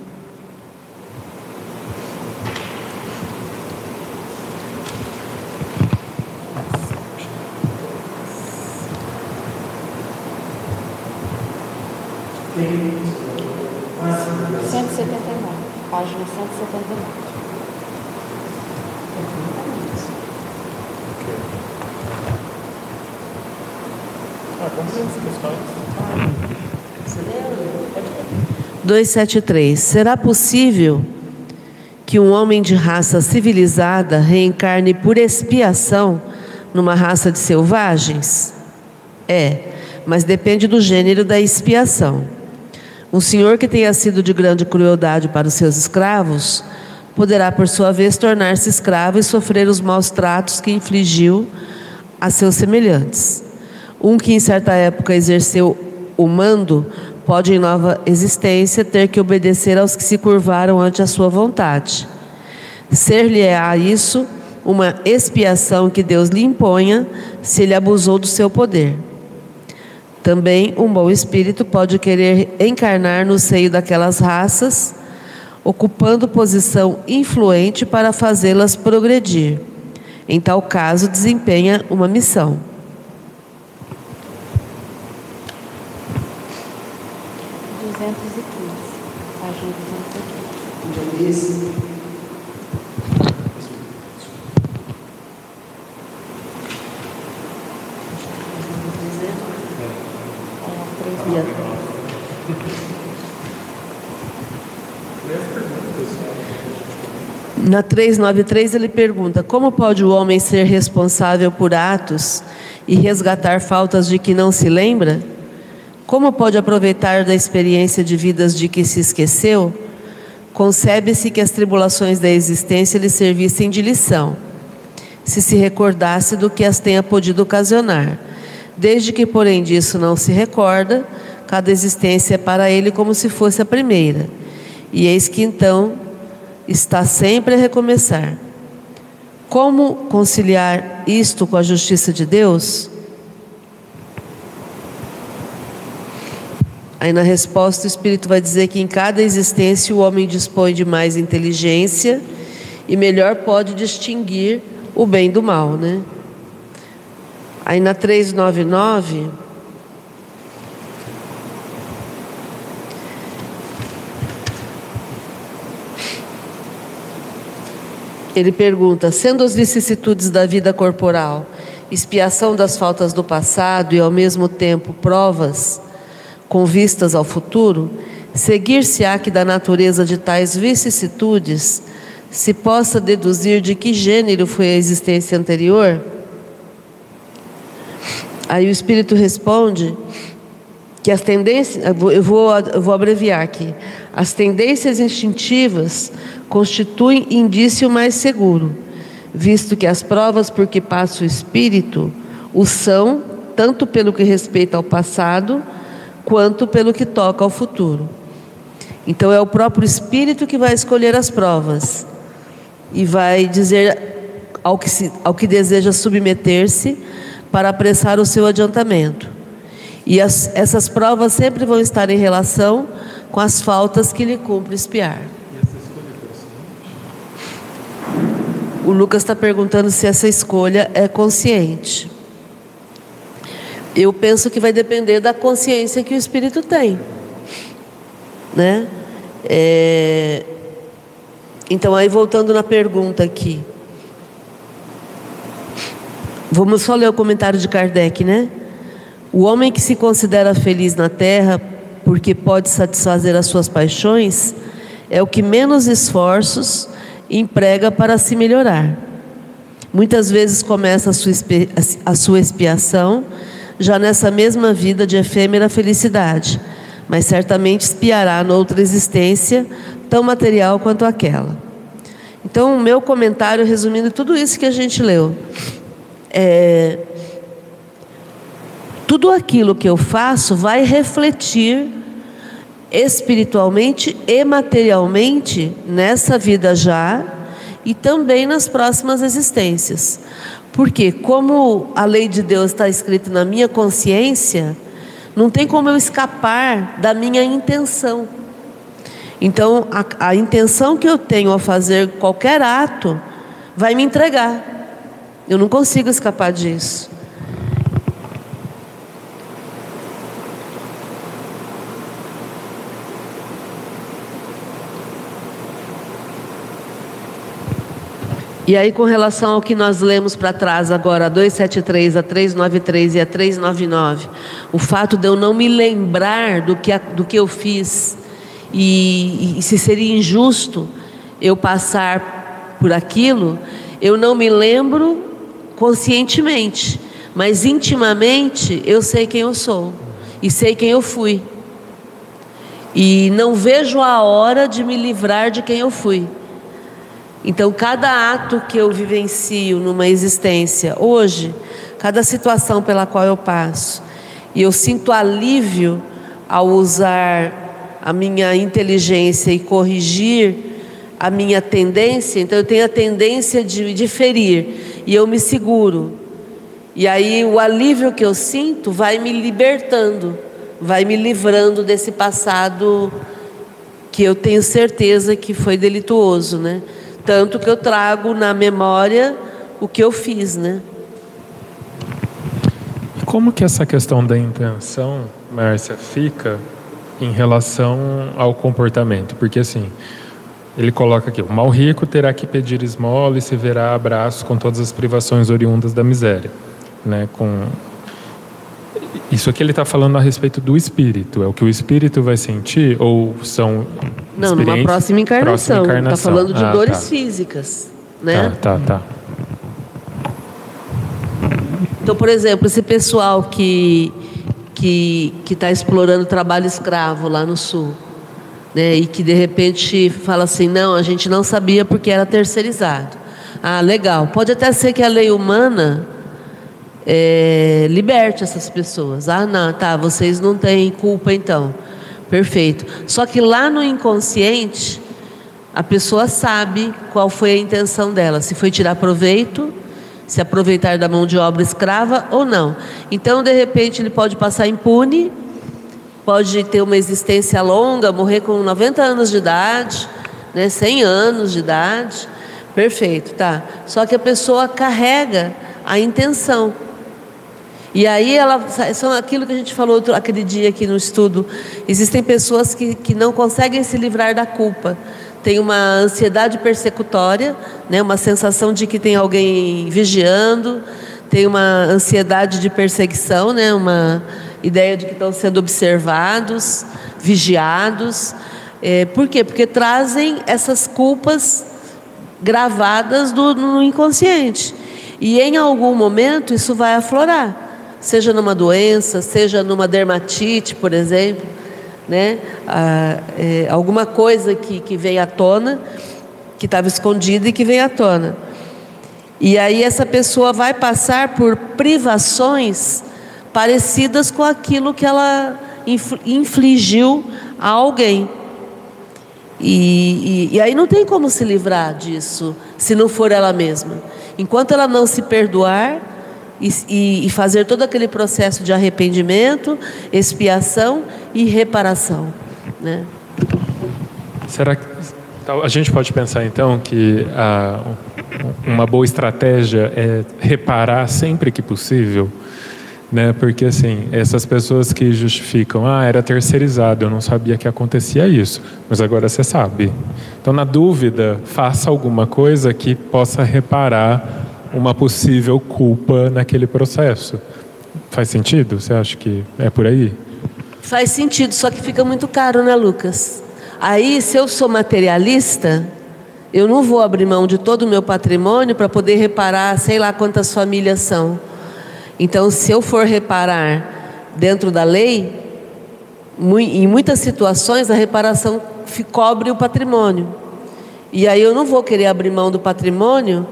273. Será possível que um homem de raça civilizada reencarne por expiação numa raça de selvagens? É, mas depende do gênero da expiação. Um senhor que tenha sido de grande crueldade para os seus escravos poderá, por sua vez, tornar-se escravo e sofrer os maus tratos que infligiu a seus semelhantes. Um que em certa época exerceu o mando pode, em nova existência, ter que obedecer aos que se curvaram ante a sua vontade. Ser-lhe-á isso uma expiação que Deus lhe imponha se ele abusou do seu poder. Também um bom espírito pode querer encarnar no seio daquelas raças, ocupando posição influente para fazê-las progredir. Em tal caso, desempenha uma missão. Na 393 ele pergunta: Como pode o homem ser responsável por atos e resgatar faltas de que não se lembra? Como pode aproveitar da experiência de vidas de que se esqueceu? Concebe-se que as tribulações da existência lhe servissem de lição, se se recordasse do que as tenha podido ocasionar. Desde que, porém, disso não se recorda, cada existência é para ele como se fosse a primeira. E eis que então está sempre a recomeçar. Como conciliar isto com a justiça de Deus? Aí na resposta o Espírito vai dizer que em cada existência o homem dispõe de mais inteligência e melhor pode distinguir o bem do mal, né? Aí na 399 Ele pergunta: sendo as vicissitudes da vida corporal expiação das faltas do passado e ao mesmo tempo provas com vistas ao futuro, seguir-se-á que da natureza de tais vicissitudes se possa deduzir de que gênero foi a existência anterior? Aí o Espírito responde que as tendências, eu vou, eu vou abreviar aqui, as tendências instintivas constituem indício mais seguro, visto que as provas por que passa o espírito o são, tanto pelo que respeita ao passado, quanto pelo que toca ao futuro. Então é o próprio espírito que vai escolher as provas e vai dizer ao que, se, ao que deseja submeter-se para apressar o seu adiantamento. E as, essas provas sempre vão estar em relação com as faltas que lhe cumpre espiar. O Lucas está perguntando se essa escolha é consciente. Eu penso que vai depender da consciência que o espírito tem, né? É... Então aí voltando na pergunta aqui, vamos só ler o comentário de Kardec, né? O homem que se considera feliz na Terra porque pode satisfazer as suas paixões é o que menos esforços emprega para se melhorar. Muitas vezes começa a sua, a sua expiação já nessa mesma vida de efêmera felicidade, mas certamente espiará noutra existência tão material quanto aquela. Então, o meu comentário, resumindo tudo isso que a gente leu, é, tudo aquilo que eu faço vai refletir espiritualmente e materialmente nessa vida já e também nas próximas existências. Porque, como a lei de Deus está escrita na minha consciência, não tem como eu escapar da minha intenção. Então, a, a intenção que eu tenho ao fazer qualquer ato vai me entregar. Eu não consigo escapar disso. E aí, com relação ao que nós lemos para trás agora, a 273, a 393 e a 399, o fato de eu não me lembrar do que, do que eu fiz e, e se seria injusto eu passar por aquilo, eu não me lembro conscientemente, mas intimamente eu sei quem eu sou e sei quem eu fui. E não vejo a hora de me livrar de quem eu fui. Então, cada ato que eu vivencio numa existência hoje, cada situação pela qual eu passo, e eu sinto alívio ao usar a minha inteligência e corrigir a minha tendência, então eu tenho a tendência de, de ferir, e eu me seguro. E aí o alívio que eu sinto vai me libertando, vai me livrando desse passado que eu tenho certeza que foi delituoso, né? Tanto que eu trago na memória o que eu fiz, né? E como que essa questão da intenção, Márcia, fica em relação ao comportamento? Porque assim, ele coloca aqui: o mal rico terá que pedir esmola e se verá abraço com todas as privações oriundas da miséria, né? Com isso aqui ele está falando a respeito do espírito. É o que o espírito vai sentir ou são não, numa próxima encarnação. Está falando de ah, dores tá. físicas, né? Tá, tá, tá. Então, por exemplo, esse pessoal que que que está explorando trabalho escravo lá no sul, né? E que de repente fala assim, não, a gente não sabia porque era terceirizado. Ah, legal. Pode até ser que a lei humana é, liberte essas pessoas. Ah, não, tá, vocês não têm culpa então. Perfeito. Só que lá no inconsciente, a pessoa sabe qual foi a intenção dela, se foi tirar proveito, se aproveitar da mão de obra escrava ou não. Então, de repente, ele pode passar impune, pode ter uma existência longa, morrer com 90 anos de idade, né, 100 anos de idade. Perfeito, tá. Só que a pessoa carrega a intenção. E aí ela são aquilo que a gente falou outro, aquele dia aqui no estudo. Existem pessoas que, que não conseguem se livrar da culpa. Tem uma ansiedade persecutória, né, uma sensação de que tem alguém vigiando, tem uma ansiedade de perseguição, né, uma ideia de que estão sendo observados, vigiados. É, por quê? Porque trazem essas culpas gravadas do, no inconsciente. E em algum momento isso vai aflorar seja numa doença, seja numa dermatite, por exemplo, né? Ah, é, alguma coisa que, que vem à tona, que estava escondida e que vem à tona. E aí essa pessoa vai passar por privações parecidas com aquilo que ela infligiu a alguém. E, e, e, aí não tem como se livrar disso, se não for ela mesma. Enquanto ela não se perdoar, e, e, fazer todo aquele processo de arrependimento, expiação e reparação. Né? Será que a gente pode pensar então que a, uma boa estratégia é reparar sempre que possível? Né? Porque assim, essas pessoas que justificam, ah, era terceirizado, eu não sabia que acontecia isso, mas agora você sabe. Então, na dúvida, faça alguma coisa que possa reparar uma possível culpa naquele processo. Faz sentido? Você acha que é por aí? Faz sentido, só que fica muito caro, né, Lucas? Aí, se eu sou materialista, Eu não vou abrir mão de todo o meu patrimônio para poder reparar, sei lá quantas famílias são. Então, se eu for reparar dentro da lei, em muitas situações a reparação cobre o patrimônio. E aí eu não vou querer abrir mão do patrimônio,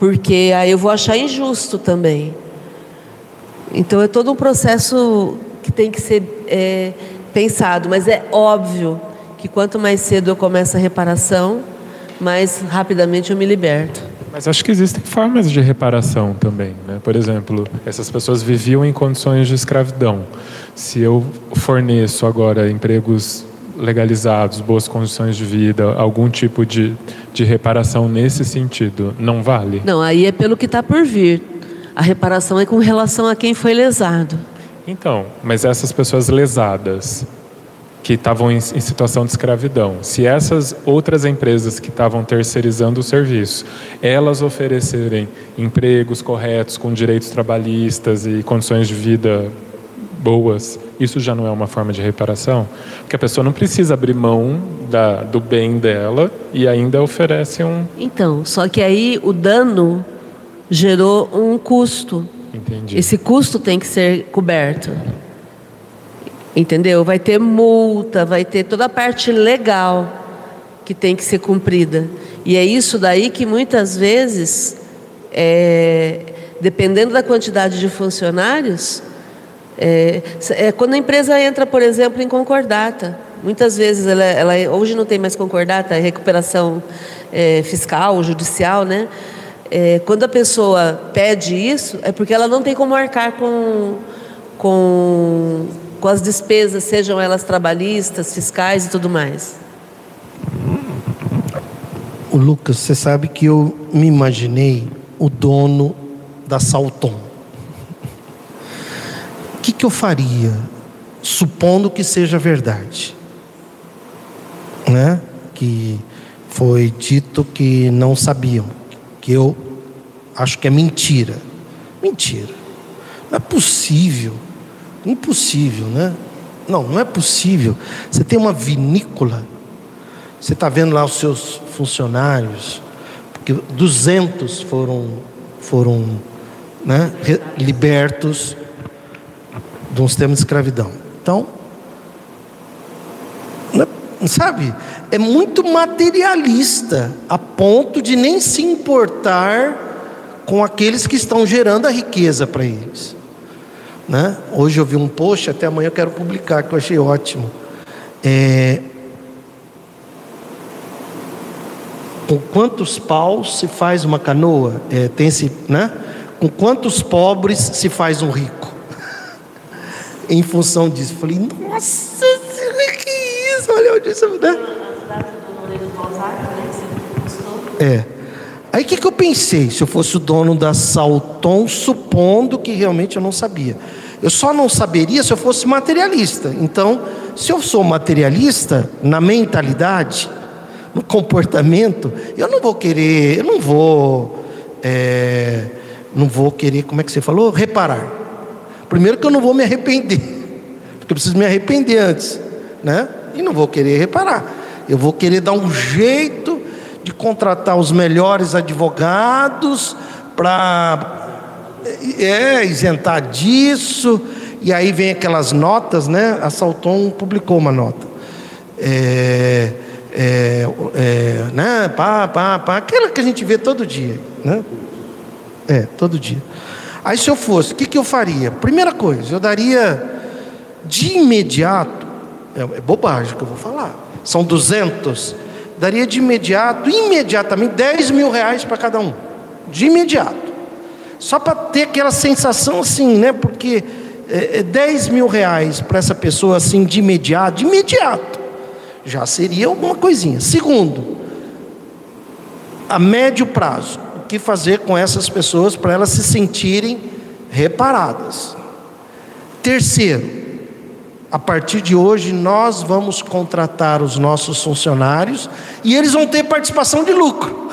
porque aí eu vou achar injusto também. Então é todo um processo que tem que ser é, pensado, mas é óbvio que quanto mais cedo eu começo a reparação, mais rapidamente eu me liberto. Mas acho que existem formas de reparação também. Né? Por exemplo, essas pessoas viviam em condições de escravidão. Se eu forneço agora empregos legalizados, boas condições de vida, algum tipo de, de reparação nesse sentido, não vale? Não, aí é pelo que está por vir. A reparação é com relação a quem foi lesado. Então, mas essas pessoas lesadas, que estavam em, em, situação de escravidão, se essas outras empresas que estavam terceirizando o serviço, elas oferecerem empregos corretos, com direitos trabalhistas e condições de vida boas, isso já não é uma forma de reparação? Porque a pessoa não precisa abrir mão da, do bem dela e ainda oferece um. Então, só que aí o dano gerou um custo. Entendi. Esse custo tem que ser coberto. Entendeu? Vai ter multa, vai ter toda a parte legal que tem que ser cumprida. E é isso daí que muitas vezes, é, dependendo da quantidade de funcionários, é, é, quando a empresa entra, por exemplo, em concordata, muitas vezes ela, ela hoje não tem mais concordata, é recuperação é, fiscal, judicial, né? É, quando a pessoa pede isso, é porque ela não tem como arcar com, com, com as despesas, sejam elas trabalhistas, fiscais e tudo mais. O Lucas, você sabe que eu me imaginei o dono da Salton que, que eu faria, supondo que seja verdade? Né? Que foi dito que não sabiam, que eu acho que é mentira. Mentira. Não é possível. Impossível, né? Não, não é possível. Você tem uma vinícola, você está vendo lá os seus funcionários, porque 200 foram, foram né, libertos de um sistema de escravidão. Então, é, sabe, é muito materialista, a ponto de nem se importar com aqueles que estão gerando a riqueza para eles. Né? Hoje eu vi um post, até amanhã eu quero publicar, que eu achei ótimo. É, com quantos paus se faz uma canoa? É, tem esse, né? Com quantos pobres se faz um rico? Em função disso. Falei, nossa, que isso? Olha onde isso né? É. Aí o que, que eu pensei, se eu fosse o dono da Salton, supondo que realmente eu não sabia? Eu só não saberia se eu fosse materialista. Então, se eu sou materialista na mentalidade, no comportamento, eu não vou querer, eu não vou, é, não vou querer, como é que você falou? Reparar. Primeiro que eu não vou me arrepender, porque eu preciso me arrepender antes, né? E não vou querer reparar. Eu vou querer dar um jeito de contratar os melhores advogados para é, isentar disso. E aí vem aquelas notas, né? A Salton publicou uma nota. É, é, é, né? Pá, pá, pá, aquela que a gente vê todo dia, né? É, todo dia. Aí se eu fosse, o que, que eu faria? Primeira coisa, eu daria de imediato, é, é bobagem que eu vou falar, são 200, daria de imediato, imediatamente, 10 mil reais para cada um, de imediato, só para ter aquela sensação assim, né? Porque é, é 10 mil reais para essa pessoa assim, de imediato, de imediato, já seria alguma coisinha. Segundo, a médio prazo, que fazer com essas pessoas para elas se sentirem reparadas. Terceiro, a partir de hoje nós vamos contratar os nossos funcionários e eles vão ter participação de lucro.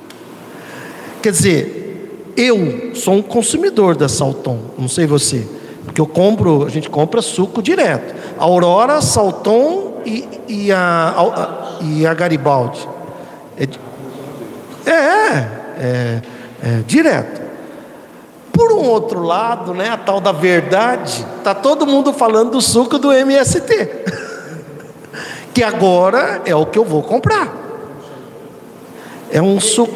Quer dizer, eu sou um consumidor da Salton, não sei você, porque eu compro, a gente compra suco direto. Aurora, Salton e, e, a, a, e a Garibaldi. É, é, é, é direto. Por um outro lado, né, a tal da verdade, tá todo mundo falando do suco do MST, que agora é o que eu vou comprar. É um suco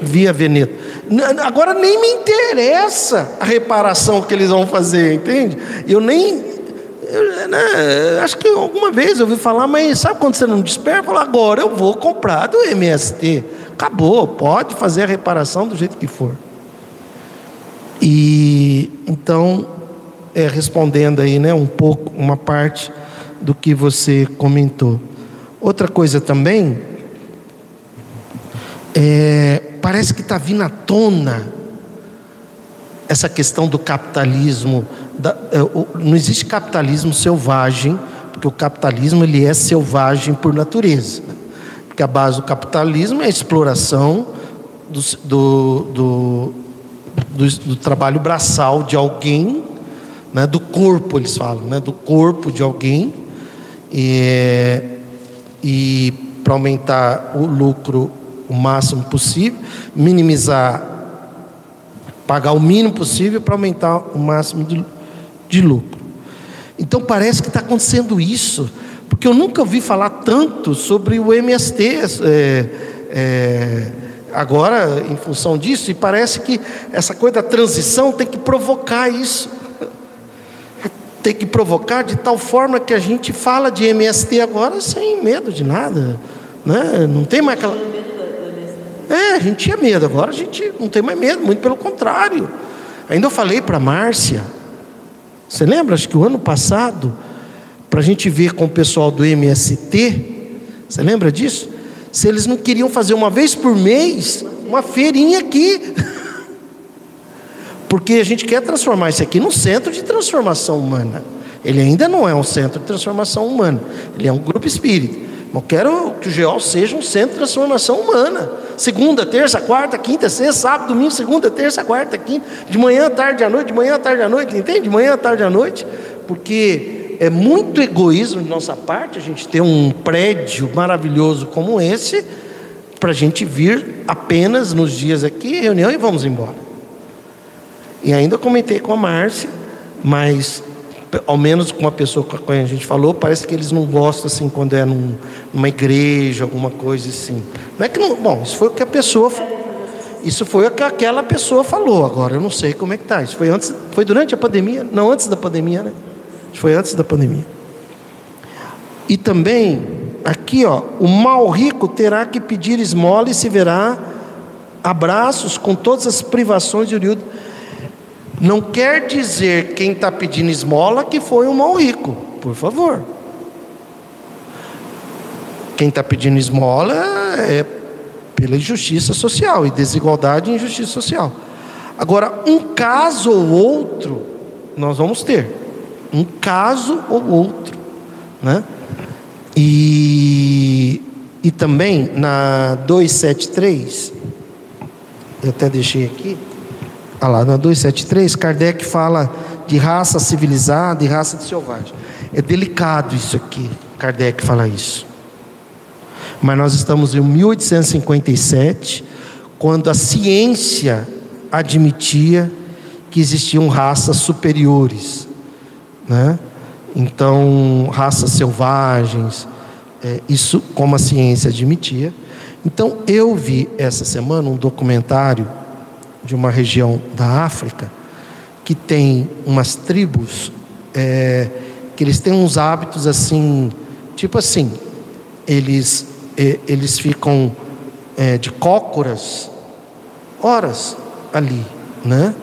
via Veneto. Agora nem me interessa a reparação que eles vão fazer, entende? Eu nem eu, né, acho que alguma vez eu ouvi falar, mas sabe quando você não desperta? Fala, agora eu vou comprar do MST. Acabou, pode fazer a reparação do jeito que for. E então, é, respondendo aí, né, um pouco, uma parte do que você comentou. Outra coisa também, é, parece que está vindo à tona essa questão do capitalismo. Da, é, o, não existe capitalismo selvagem, porque o capitalismo ele é selvagem por natureza. Porque a base do capitalismo é a exploração do, do, do do, do trabalho braçal de alguém, né, do corpo, eles falam, né, do corpo de alguém, e, e para aumentar o lucro o máximo possível, minimizar, pagar o mínimo possível para aumentar o máximo de, de lucro. Então parece que está acontecendo isso, porque eu nunca ouvi falar tanto sobre o MST. É, é, agora em função disso, e parece que essa coisa da transição tem que provocar isso. Tem que provocar de tal forma que a gente fala de MST agora sem medo de nada. Né? Não tem mais aquela. É, a gente tinha medo, agora a gente não tem mais medo, muito pelo contrário. Ainda eu falei para a Márcia, você lembra? Acho que o ano passado, para a gente ver com o pessoal do MST, você lembra disso? se eles não queriam fazer uma vez por mês uma feirinha aqui. Porque a gente quer transformar isso aqui num centro de transformação humana. Ele ainda não é um centro de transformação humana, ele é um grupo espírita. Eu quero que o GEOL seja um centro de transformação humana. Segunda, terça, quarta, quinta, sexta, sábado, domingo, segunda, terça, quarta, quinta, de manhã, tarde, à noite, de manhã, tarde, à noite, entende? De manhã, tarde, à noite, porque é muito egoísmo de nossa parte a gente ter um prédio maravilhoso como esse, para a gente vir apenas nos dias aqui, reunião e vamos embora. E ainda comentei com a Márcia, mas ao menos com a pessoa com quem a gente falou, parece que eles não gostam assim quando é num, numa igreja, alguma coisa assim. Não é que não, bom, isso foi o que a pessoa isso foi o que aquela pessoa falou. Agora eu não sei como é que tá. Isso foi antes, foi durante a pandemia, não antes da pandemia, né? Foi antes da pandemia. E também, aqui, ó, o mal rico terá que pedir esmola e se verá abraços com todas as privações de oriundo. Não quer dizer quem está pedindo esmola que foi um mal rico, por favor. Quem está pedindo esmola é pela injustiça social e desigualdade e injustiça social. Agora, um caso ou outro nós vamos ter um caso ou outro, né? E, e também na 273, eu até deixei aqui, ah lá, na 273, Kardec fala de raça civilizada e raça de selvagem. É delicado isso aqui, Kardec fala isso. Mas nós estamos em 1857, quando a ciência admitia que existiam raças superiores né? Então, raças selvagens, é, isso como a ciência admitia. Então, eu vi essa semana um documentário de uma região da África que tem umas tribos é, que eles têm uns hábitos assim, tipo assim, eles é, eles ficam é, de cócoras horas ali, né?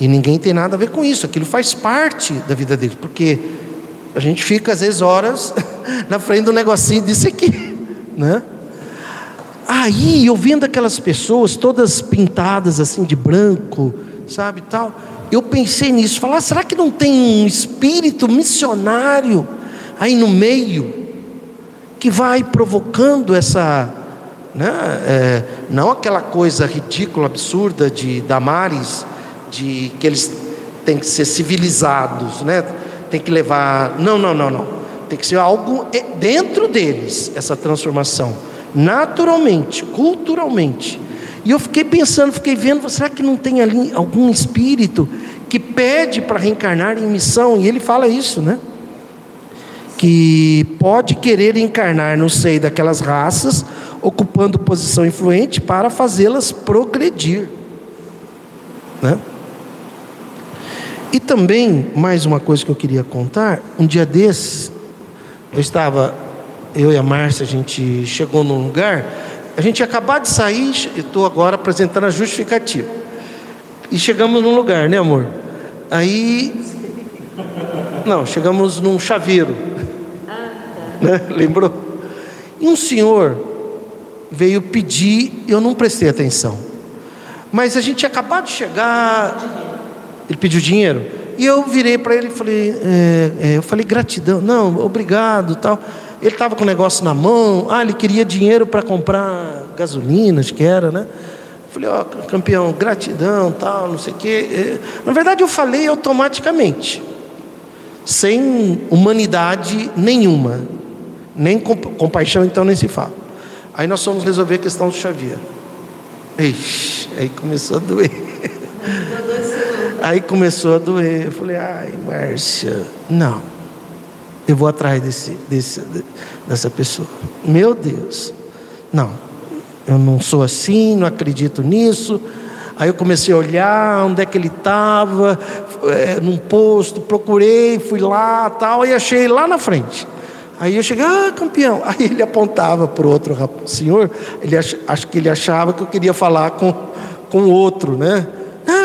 E ninguém tem nada a ver com isso, aquilo faz parte da vida deles, porque a gente fica às vezes horas na frente do negocinho disso aqui, né? Aí eu vendo aquelas pessoas todas pintadas assim de branco, sabe tal, eu pensei nisso, falar, será que não tem um espírito missionário aí no meio que vai provocando essa, né, é, não aquela coisa ridícula, absurda de Damares de que eles têm que ser civilizados, né? Tem que levar, não, não, não, não. Tem que ser algo dentro deles essa transformação. naturalmente, culturalmente. E eu fiquei pensando, fiquei vendo, será que não tem ali algum espírito que pede para reencarnar em missão? E ele fala isso, né? Que pode querer encarnar no seio daquelas raças, ocupando posição influente para fazê-las progredir, né? E também, mais uma coisa que eu queria contar, um dia desses, eu estava, eu e a Márcia, a gente chegou num lugar, a gente ia acabar de sair, estou agora apresentando a justificativa. E chegamos num lugar, né amor? Aí, não, chegamos num chaveiro. Né? Lembrou? E um senhor veio pedir, eu não prestei atenção. Mas a gente ia acabar de chegar, ele pediu dinheiro. E eu virei para ele e falei, é, é, eu falei gratidão, não, obrigado, tal. Ele estava com o negócio na mão, ah, ele queria dinheiro para comprar gasolina, acho que era, né? Falei, ó, oh, campeão, gratidão, tal, não sei o quê. É, na verdade, eu falei automaticamente, sem humanidade nenhuma, nem compaixão, então nem se fala. Aí nós fomos resolver a questão do Xavier. Ixi, aí começou a doer. Aí começou a doer. Eu falei, ai, Márcia, não. Eu vou atrás desse, desse, dessa pessoa. Meu Deus. Não. Eu não sou assim, não acredito nisso. Aí eu comecei a olhar onde é que ele estava, é, num posto, procurei, fui lá tal, e achei lá na frente. Aí eu cheguei, ah, campeão. Aí ele apontava para o outro senhor, ele ach, acho que ele achava que eu queria falar com, o outro, né?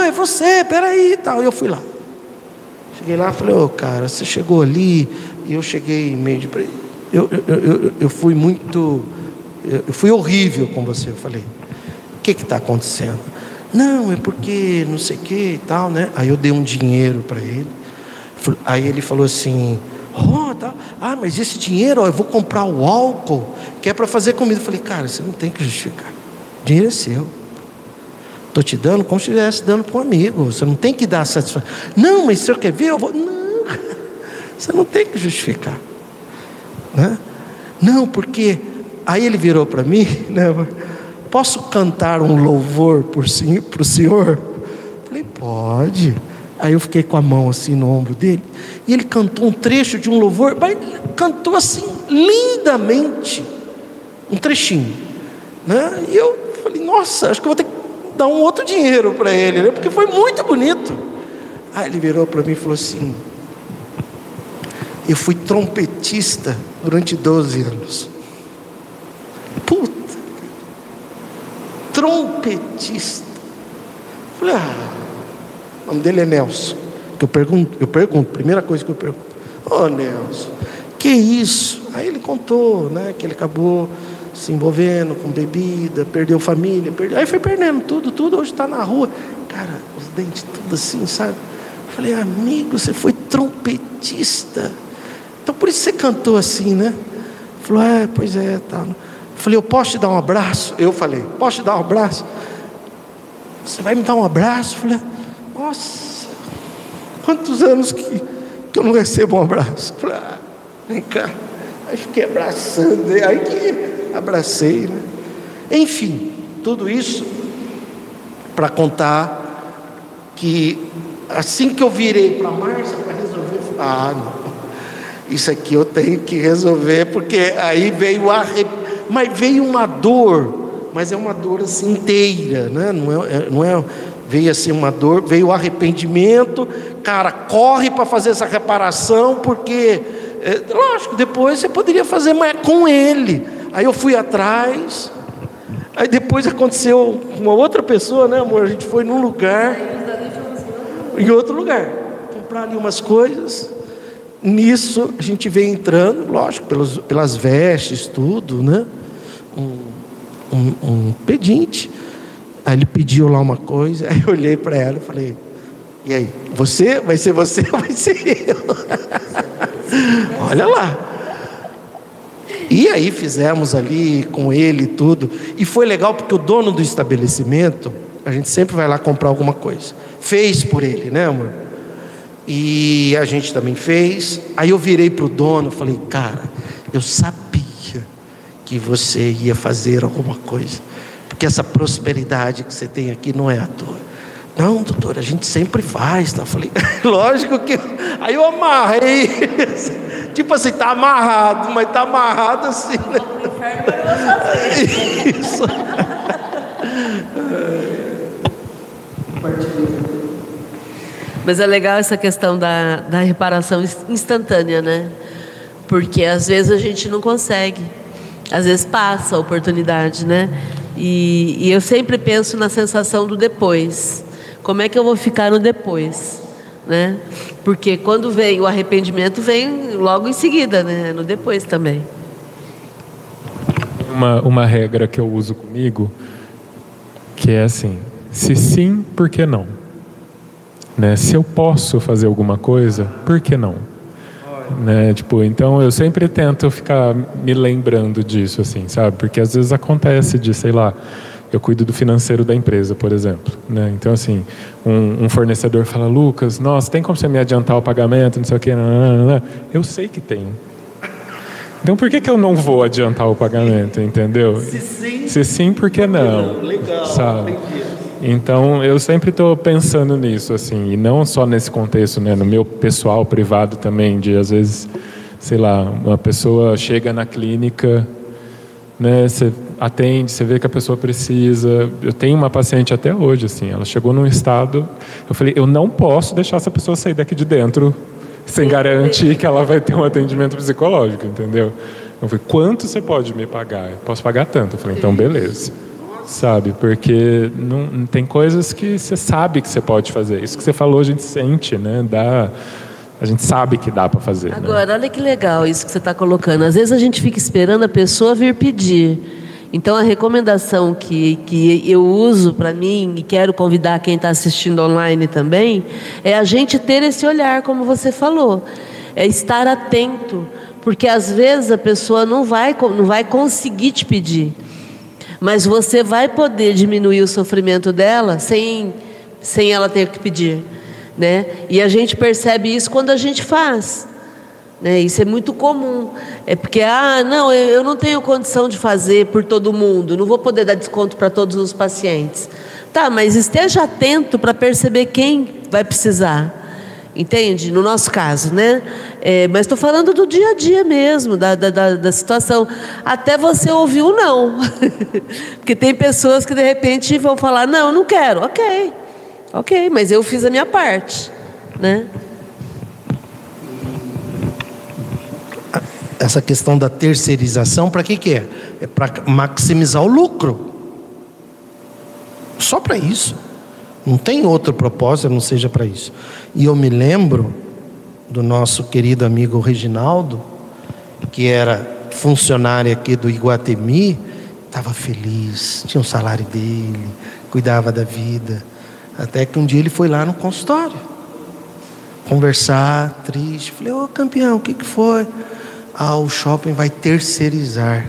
É você, peraí e tal. E eu fui lá. Cheguei lá falei, ô oh, cara, você chegou ali, e eu cheguei meio de. Eu, eu, eu, eu fui muito. Eu fui horrível com você. Eu falei, o que está acontecendo? Não, é porque não sei o que e tal, né? Aí eu dei um dinheiro para ele. Aí ele falou assim, oh, tá. ah, mas esse dinheiro, ó, eu vou comprar o álcool, que é para fazer comida. Eu falei, cara, você não tem que justificar. O dinheiro é seu. Estou te dando como se estivesse dando para um amigo. Você não tem que dar satisfação. Não, mas o senhor quer ver? Eu vou. Não, você não tem que justificar. Né? Não, porque. Aí ele virou para mim, né? Posso cantar um louvor para o senhor? Falei, pode. Aí eu fiquei com a mão assim no ombro dele. E ele cantou um trecho de um louvor, mas cantou assim, lindamente. Um trechinho. Né? E eu falei, nossa, acho que eu vou ter que dar um outro dinheiro para ele, né? porque foi muito bonito. Aí ele virou para mim e falou assim: Eu fui trompetista durante 12 anos. Puta! Trompetista. Falei, ah, o nome dele é Nelson. Que eu pergunto, eu pergunto, primeira coisa que eu pergunto, ô oh, Nelson, que isso? Aí ele contou, né, que ele acabou se envolvendo com bebida, perdeu família, perdeu... aí foi perdendo tudo, tudo, hoje está na rua. Cara, os dentes tudo assim, sabe? Falei, amigo, você foi trompetista. Então por isso você cantou assim, né? Falou, é, pois é, tá. Falei, eu posso te dar um abraço? Eu falei, posso te dar um abraço? Você vai me dar um abraço? Falei, nossa, quantos anos que, que eu não recebo um abraço? Falei, ah, vem cá. Aí fiquei abraçando, aí que abracei. Né? Enfim, tudo isso para contar que assim que eu virei para Márcia para resolver, ah, não, isso aqui eu tenho que resolver, porque aí veio a mas veio uma dor, mas é uma dor assim inteira, né? não, é, é, não é veio assim uma dor, veio o arrependimento, cara, corre para fazer essa reparação, porque, é, lógico, depois você poderia fazer mais com ele, Aí eu fui atrás. Aí depois aconteceu uma outra pessoa, né, amor? A gente foi num lugar. Em outro lugar. Comprar ali umas coisas. Nisso a gente veio entrando, lógico, pelos, pelas vestes, tudo, né? Um, um, um pedinte. Aí ele pediu lá uma coisa, aí eu olhei para ela e falei, e aí, você? Vai ser você ou vai ser eu? Olha lá. E aí fizemos ali com ele tudo. E foi legal porque o dono do estabelecimento, a gente sempre vai lá comprar alguma coisa. Fez por ele, né, amor? E a gente também fez. Aí eu virei para o dono e falei, cara, eu sabia que você ia fazer alguma coisa. Porque essa prosperidade que você tem aqui não é à toa. Não, doutor, a gente sempre faz. Tá? Eu falei, lógico que. Aí eu amarrei. tipo assim, tá amarrado, mas tá amarrado assim. Né? Isso. Mas é legal essa questão da, da reparação instantânea, né? Porque às vezes a gente não consegue. Às vezes passa a oportunidade, né? E, e eu sempre penso na sensação do depois. Como é que eu vou ficar no depois? Né? Porque quando vem o arrependimento, vem logo em seguida, né? no depois também. Uma, uma regra que eu uso comigo, que é assim: se sim, por que não? Né? Se eu posso fazer alguma coisa, por que não? Né? Tipo, então eu sempre tento ficar me lembrando disso, assim, sabe? Porque às vezes acontece de, sei lá, eu cuido do financeiro da empresa, por exemplo. Né? Então, assim, um, um, fornecedor fala, Lucas, nossa, tem como você me adiantar o pagamento, não sei o quê. Não, não, não. Eu sei que tem. Então, por que, que eu não vou adiantar o pagamento, entendeu? Se sim, Se sim por que não? Legal, sabe? Então, eu sempre estou pensando nisso, assim, e não só nesse contexto, né, no meu pessoal, privado também, de às vezes, sei lá, uma pessoa chega na clínica, né, você atende, você vê que a pessoa precisa. Eu tenho uma paciente até hoje, assim, ela chegou num estado, eu falei, eu não posso deixar essa pessoa sair daqui de dentro sem garantir que ela vai ter um atendimento psicológico, entendeu? Eu falei, quanto você pode me pagar? Eu posso pagar tanto. Eu falei, então beleza sabe? Porque não, tem coisas que você sabe que você pode fazer. Isso que você falou, a gente sente, né? Dá, a gente sabe que dá para fazer. Né? Agora, né? olha que legal isso que você está colocando. Às vezes a gente fica esperando a pessoa vir pedir. Então, a recomendação que, que eu uso para mim e quero convidar quem está assistindo online também é a gente ter esse olhar, como você falou, é estar atento, porque às vezes a pessoa não vai, não vai conseguir te pedir mas você vai poder diminuir o sofrimento dela sem, sem ela ter que pedir. Né? E a gente percebe isso quando a gente faz. Né? Isso é muito comum. É porque, ah, não, eu não tenho condição de fazer por todo mundo, não vou poder dar desconto para todos os pacientes. Tá, mas esteja atento para perceber quem vai precisar. Entende? No nosso caso, né? É, mas estou falando do dia a dia mesmo, da, da, da, situação. Até você ouvir o não. Porque tem pessoas que de repente vão falar, não, não quero. Ok, ok, mas eu fiz a minha parte. Né? Essa questão da terceirização, para que, que é? É para maximizar o lucro. Só para isso. Não tem outro propósito, não seja para isso. E eu me lembro do nosso querido amigo Reginaldo, que era funcionário aqui do Iguatemi, estava feliz, tinha o um salário dele, cuidava da vida. Até que um dia ele foi lá no consultório, conversar, triste. Falei, ô oh, campeão, o que, que foi? Ah, o shopping vai terceirizar.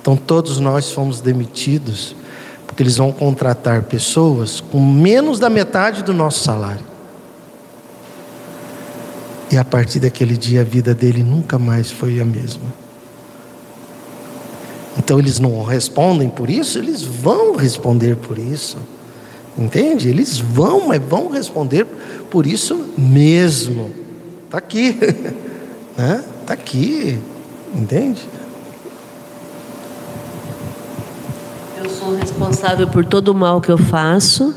Então todos nós fomos demitidos porque eles vão contratar pessoas com menos da metade do nosso salário. E a partir daquele dia a vida dele nunca mais foi a mesma. Então eles não respondem por isso, eles vão responder por isso. Entende? Eles vão, mas vão responder por isso mesmo. Está aqui. né? Aqui. Entende? sou responsável por todo o mal que eu faço,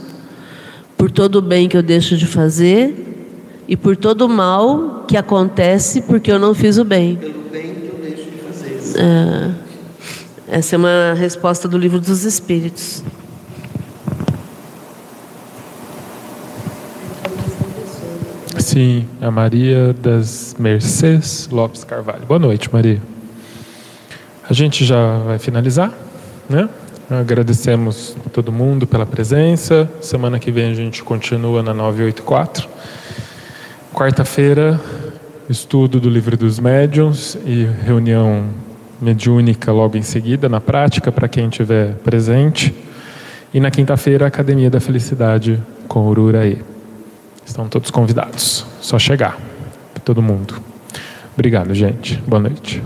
por todo o bem que eu deixo de fazer e por todo o mal que acontece porque eu não fiz o bem. Pelo bem que eu deixo de fazer. É, essa é uma resposta do livro dos Espíritos. Sim, a Maria das Mercês Lopes Carvalho. Boa noite, Maria. A gente já vai finalizar, né? Agradecemos a todo mundo pela presença. Semana que vem a gente continua na 984. Quarta-feira, estudo do Livro dos Médiuns e reunião mediúnica logo em seguida, na prática, para quem estiver presente. E na quinta-feira, Academia da Felicidade com Ururaí. Estão todos convidados. Só chegar. Todo mundo. Obrigado, gente. Boa noite.